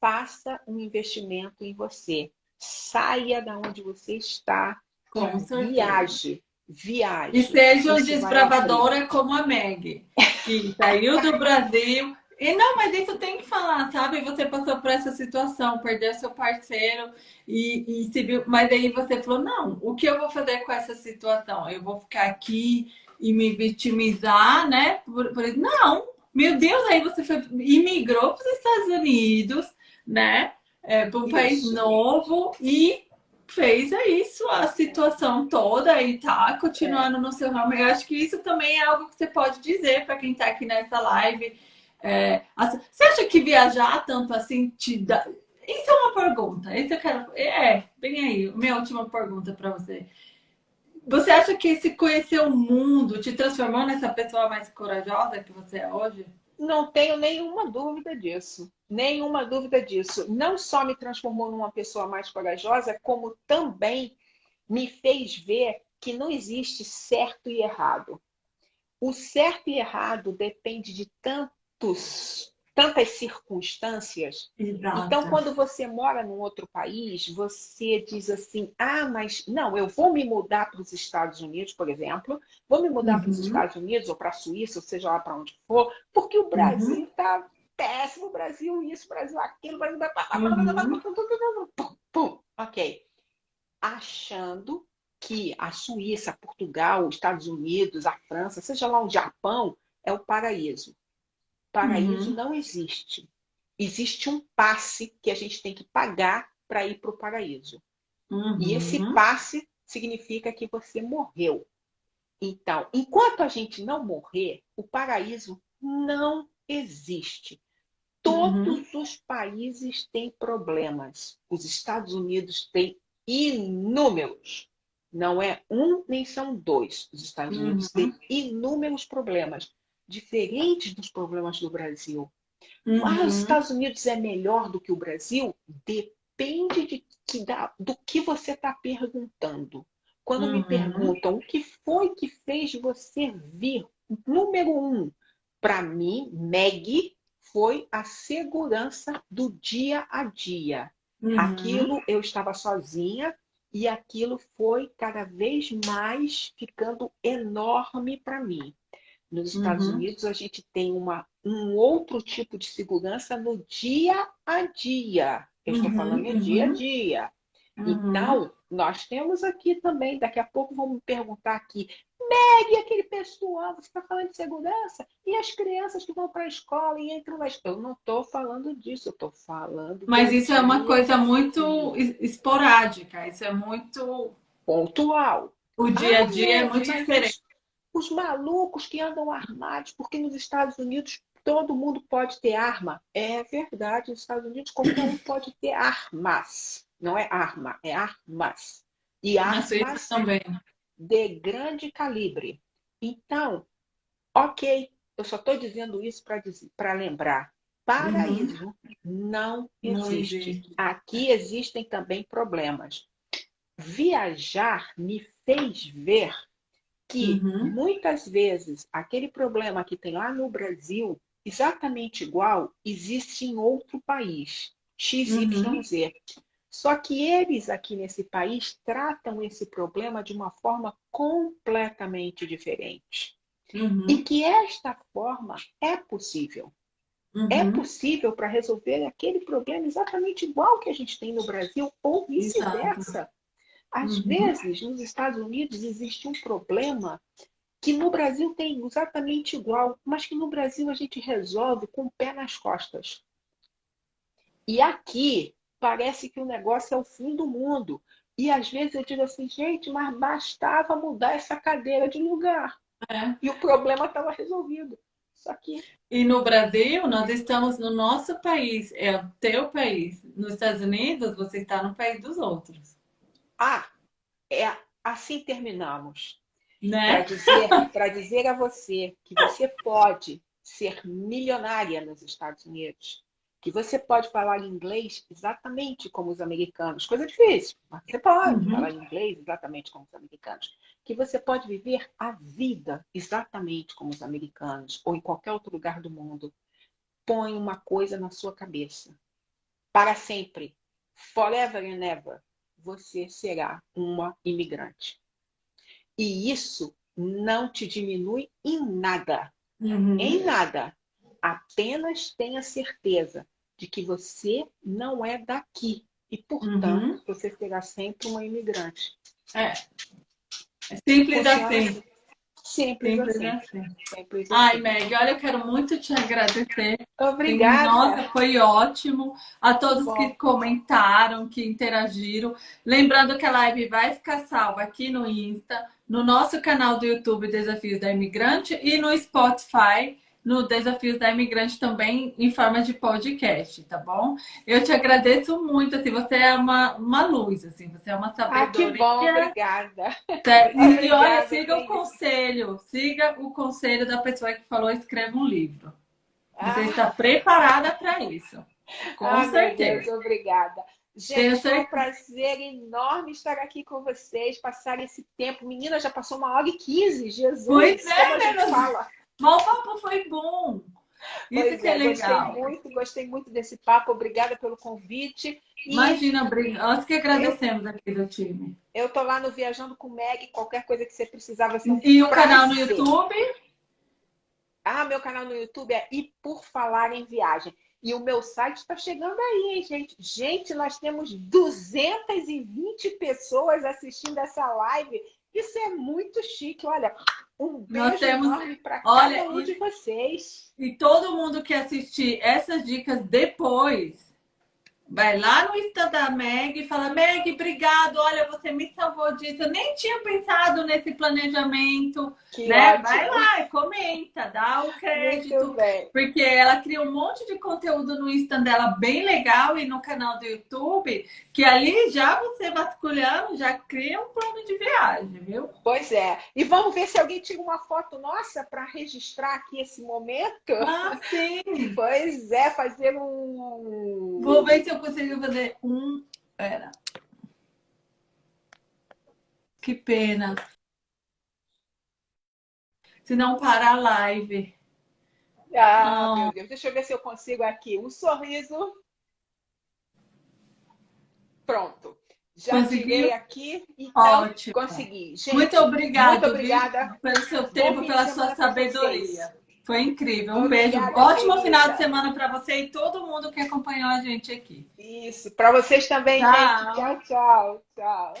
faça um investimento em você. Saia da onde você está. Com viaje. Viaje. E seja desbravadora como a Meg, que saiu do Brasil e não, mas isso tem que falar, sabe? Você passou por essa situação, perdeu seu parceiro e, e se viu, mas aí você falou, não, o que eu vou fazer com essa situação? Eu vou ficar aqui e me vitimizar, né? Por, por, não, meu Deus, aí você foi, imigrou para os Estados Unidos, né? É, para um isso. país novo e fez é isso, a situação toda e tá continuando é. no seu ramo. Eu acho que isso também é algo que você pode dizer para quem está aqui nessa live. É, assim, você acha que viajar tanto assim te dá. Isso é uma pergunta. Isso eu quero. É, bem aí, minha última pergunta para você. Você acha que esse conhecer o mundo te transformou nessa pessoa mais corajosa que você é hoje? Não tenho nenhuma dúvida disso. Nenhuma dúvida disso. Não só me transformou numa pessoa mais corajosa, como também me fez ver que não existe certo e errado. O certo e errado depende de tantos tantas circunstâncias. Exato. Então, quando você mora num outro país, você diz assim: ah, mas não, eu vou me mudar para os Estados Unidos, por exemplo, vou me mudar uhum. para os Estados Unidos ou para a Suíça, ou seja lá para onde for, porque o Brasil está uhum. péssimo, Brasil isso, Brasil aquilo, Brasil. Uhum. Pum, pum. Ok. Achando que a Suíça, Portugal, os Estados Unidos, a França, seja lá o Japão, é o paraíso. Paraíso uhum. não existe. Existe um passe que a gente tem que pagar para ir para o paraíso. Uhum. E esse passe significa que você morreu. Então, enquanto a gente não morrer, o paraíso não existe. Todos uhum. os países têm problemas. Os Estados Unidos têm inúmeros. Não é um nem são dois. Os Estados Unidos têm uhum. inúmeros problemas diferentes dos problemas do Brasil. Uhum. Ah, os Estados Unidos é melhor do que o Brasil? Depende de que, da, do que você está perguntando. Quando uhum. me perguntam o que foi que fez você vir, número um, para mim, Meg, foi a segurança do dia a dia. Uhum. Aquilo eu estava sozinha e aquilo foi cada vez mais ficando enorme para mim. Nos Estados uhum. Unidos, a gente tem uma, um outro tipo de segurança no dia a dia. Eu estou uhum, falando uhum. dia a dia. Uhum. Então, nós temos aqui também, daqui a pouco vão me perguntar aqui, Meg, aquele pessoal, você está falando de segurança? E as crianças que vão para a escola e entram na escola? Eu não estou falando disso, eu estou falando. Mas isso é uma coisa muito esporádica, isso é muito. Pontual. O dia a dia é muito diferente os malucos que andam armados, porque nos Estados Unidos todo mundo pode ter arma. É verdade, nos Estados Unidos qualquer um pode ter armas. Não é arma, é armas. E armas também. de grande calibre. Então, ok, eu só estou dizendo isso para lembrar. Paraíso uhum. não, não existe. existe. Aqui existem também problemas. Viajar me fez ver que uhum. muitas vezes aquele problema que tem lá no Brasil, exatamente igual, existe em outro país, XYZ. Uhum. Só que eles aqui nesse país tratam esse problema de uma forma completamente diferente. Uhum. E que esta forma é possível. É uhum. possível para resolver aquele problema exatamente igual que a gente tem no Brasil, ou vice-versa. Às uhum. vezes, nos Estados Unidos existe um problema que no Brasil tem exatamente igual, mas que no Brasil a gente resolve com o pé nas costas. E aqui parece que o negócio é o fim do mundo. E às vezes eu digo assim, gente, mas bastava mudar essa cadeira de lugar. É. E o problema estava resolvido. Só que... E no Brasil, nós estamos no nosso país, é o teu país. Nos Estados Unidos, você está no país dos outros. Ah, é, assim terminamos. Né? Para dizer, dizer a você que você pode ser milionária nos Estados Unidos, que você pode falar inglês exatamente como os americanos. Coisa difícil, mas você pode uhum. falar inglês exatamente como os americanos. Que você pode viver a vida exatamente como os americanos ou em qualquer outro lugar do mundo. Põe uma coisa na sua cabeça. Para sempre. Forever and ever você será uma imigrante. E isso não te diminui em nada. Uhum. Em nada. Apenas tenha certeza de que você não é daqui. E, portanto, uhum. você será sempre uma imigrante. É. É simples assim. Simples, Simples assim. assim. Simples Ai, assim. Meg, olha, eu quero muito te agradecer. Obrigada. Nossa, foi ótimo. A todos Bom. que comentaram, que interagiram. Lembrando que a live vai ficar salva aqui no Insta, no nosso canal do YouTube Desafios da Imigrante e no Spotify no Desafios da Imigrante também em forma de podcast, tá bom? Eu te agradeço muito, assim, você é uma, uma luz, assim, você é uma sabedoria. Ah, que bom, obrigada. E olha, siga o conselho, siga o conselho da pessoa que falou, escreva um livro. Você ah. está preparada para isso. Com ah, certeza. Deus, obrigada. Gente, foi um prazer enorme estar aqui com vocês, passar esse tempo. Menina, já passou uma hora e quinze, Jesus. Pois é, né? Fala. Mas o papo foi bom. Isso pois que é, é legal. Gostei muito, gostei muito desse papo. Obrigada pelo convite. E... Imagina, nós que agradecemos eu, aqui do time. Eu tô lá no Viajando com Meg, qualquer coisa que você precisar, você E o canal no YouTube? Ah, meu canal no YouTube é E Por Falar em Viagem. E o meu site está chegando aí, hein, gente? Gente, nós temos 220 pessoas assistindo essa live. Isso é muito chique. Olha, um beijo Nós temos... enorme para cada um e... de vocês. E todo mundo que assistir essas dicas depois Vai lá no Insta da Meg e fala, Meg, obrigado, olha, você me salvou disso. Eu nem tinha pensado nesse planejamento. Que né? Vai lá e comenta, dá o crédito. Porque ela cria um monte de conteúdo no Insta dela bem legal e no canal do YouTube, que ali já você vasculhando, já cria um plano de viagem, viu? Pois é. E vamos ver se alguém tira uma foto nossa para registrar aqui esse momento. Ah, sim. Pois é, fazer um. Vou ver se eu consigo fazer um. Pera. Que pena. Se não parar a live. Ah, meu Deus. Deixa eu ver se eu consigo aqui. Um sorriso. Pronto. Já Conseguiu? aqui, então Ótimo. consegui. Gente, muito obrigada. Muito obrigada. Viu? Pelo seu tempo, pela sua sabedoria. Foi incrível. Um Obrigada, beijo. Ótimo final de semana para você e todo mundo que acompanhou a gente aqui. Isso. Para vocês também, tchau. gente. Tchau, tchau. Tchau.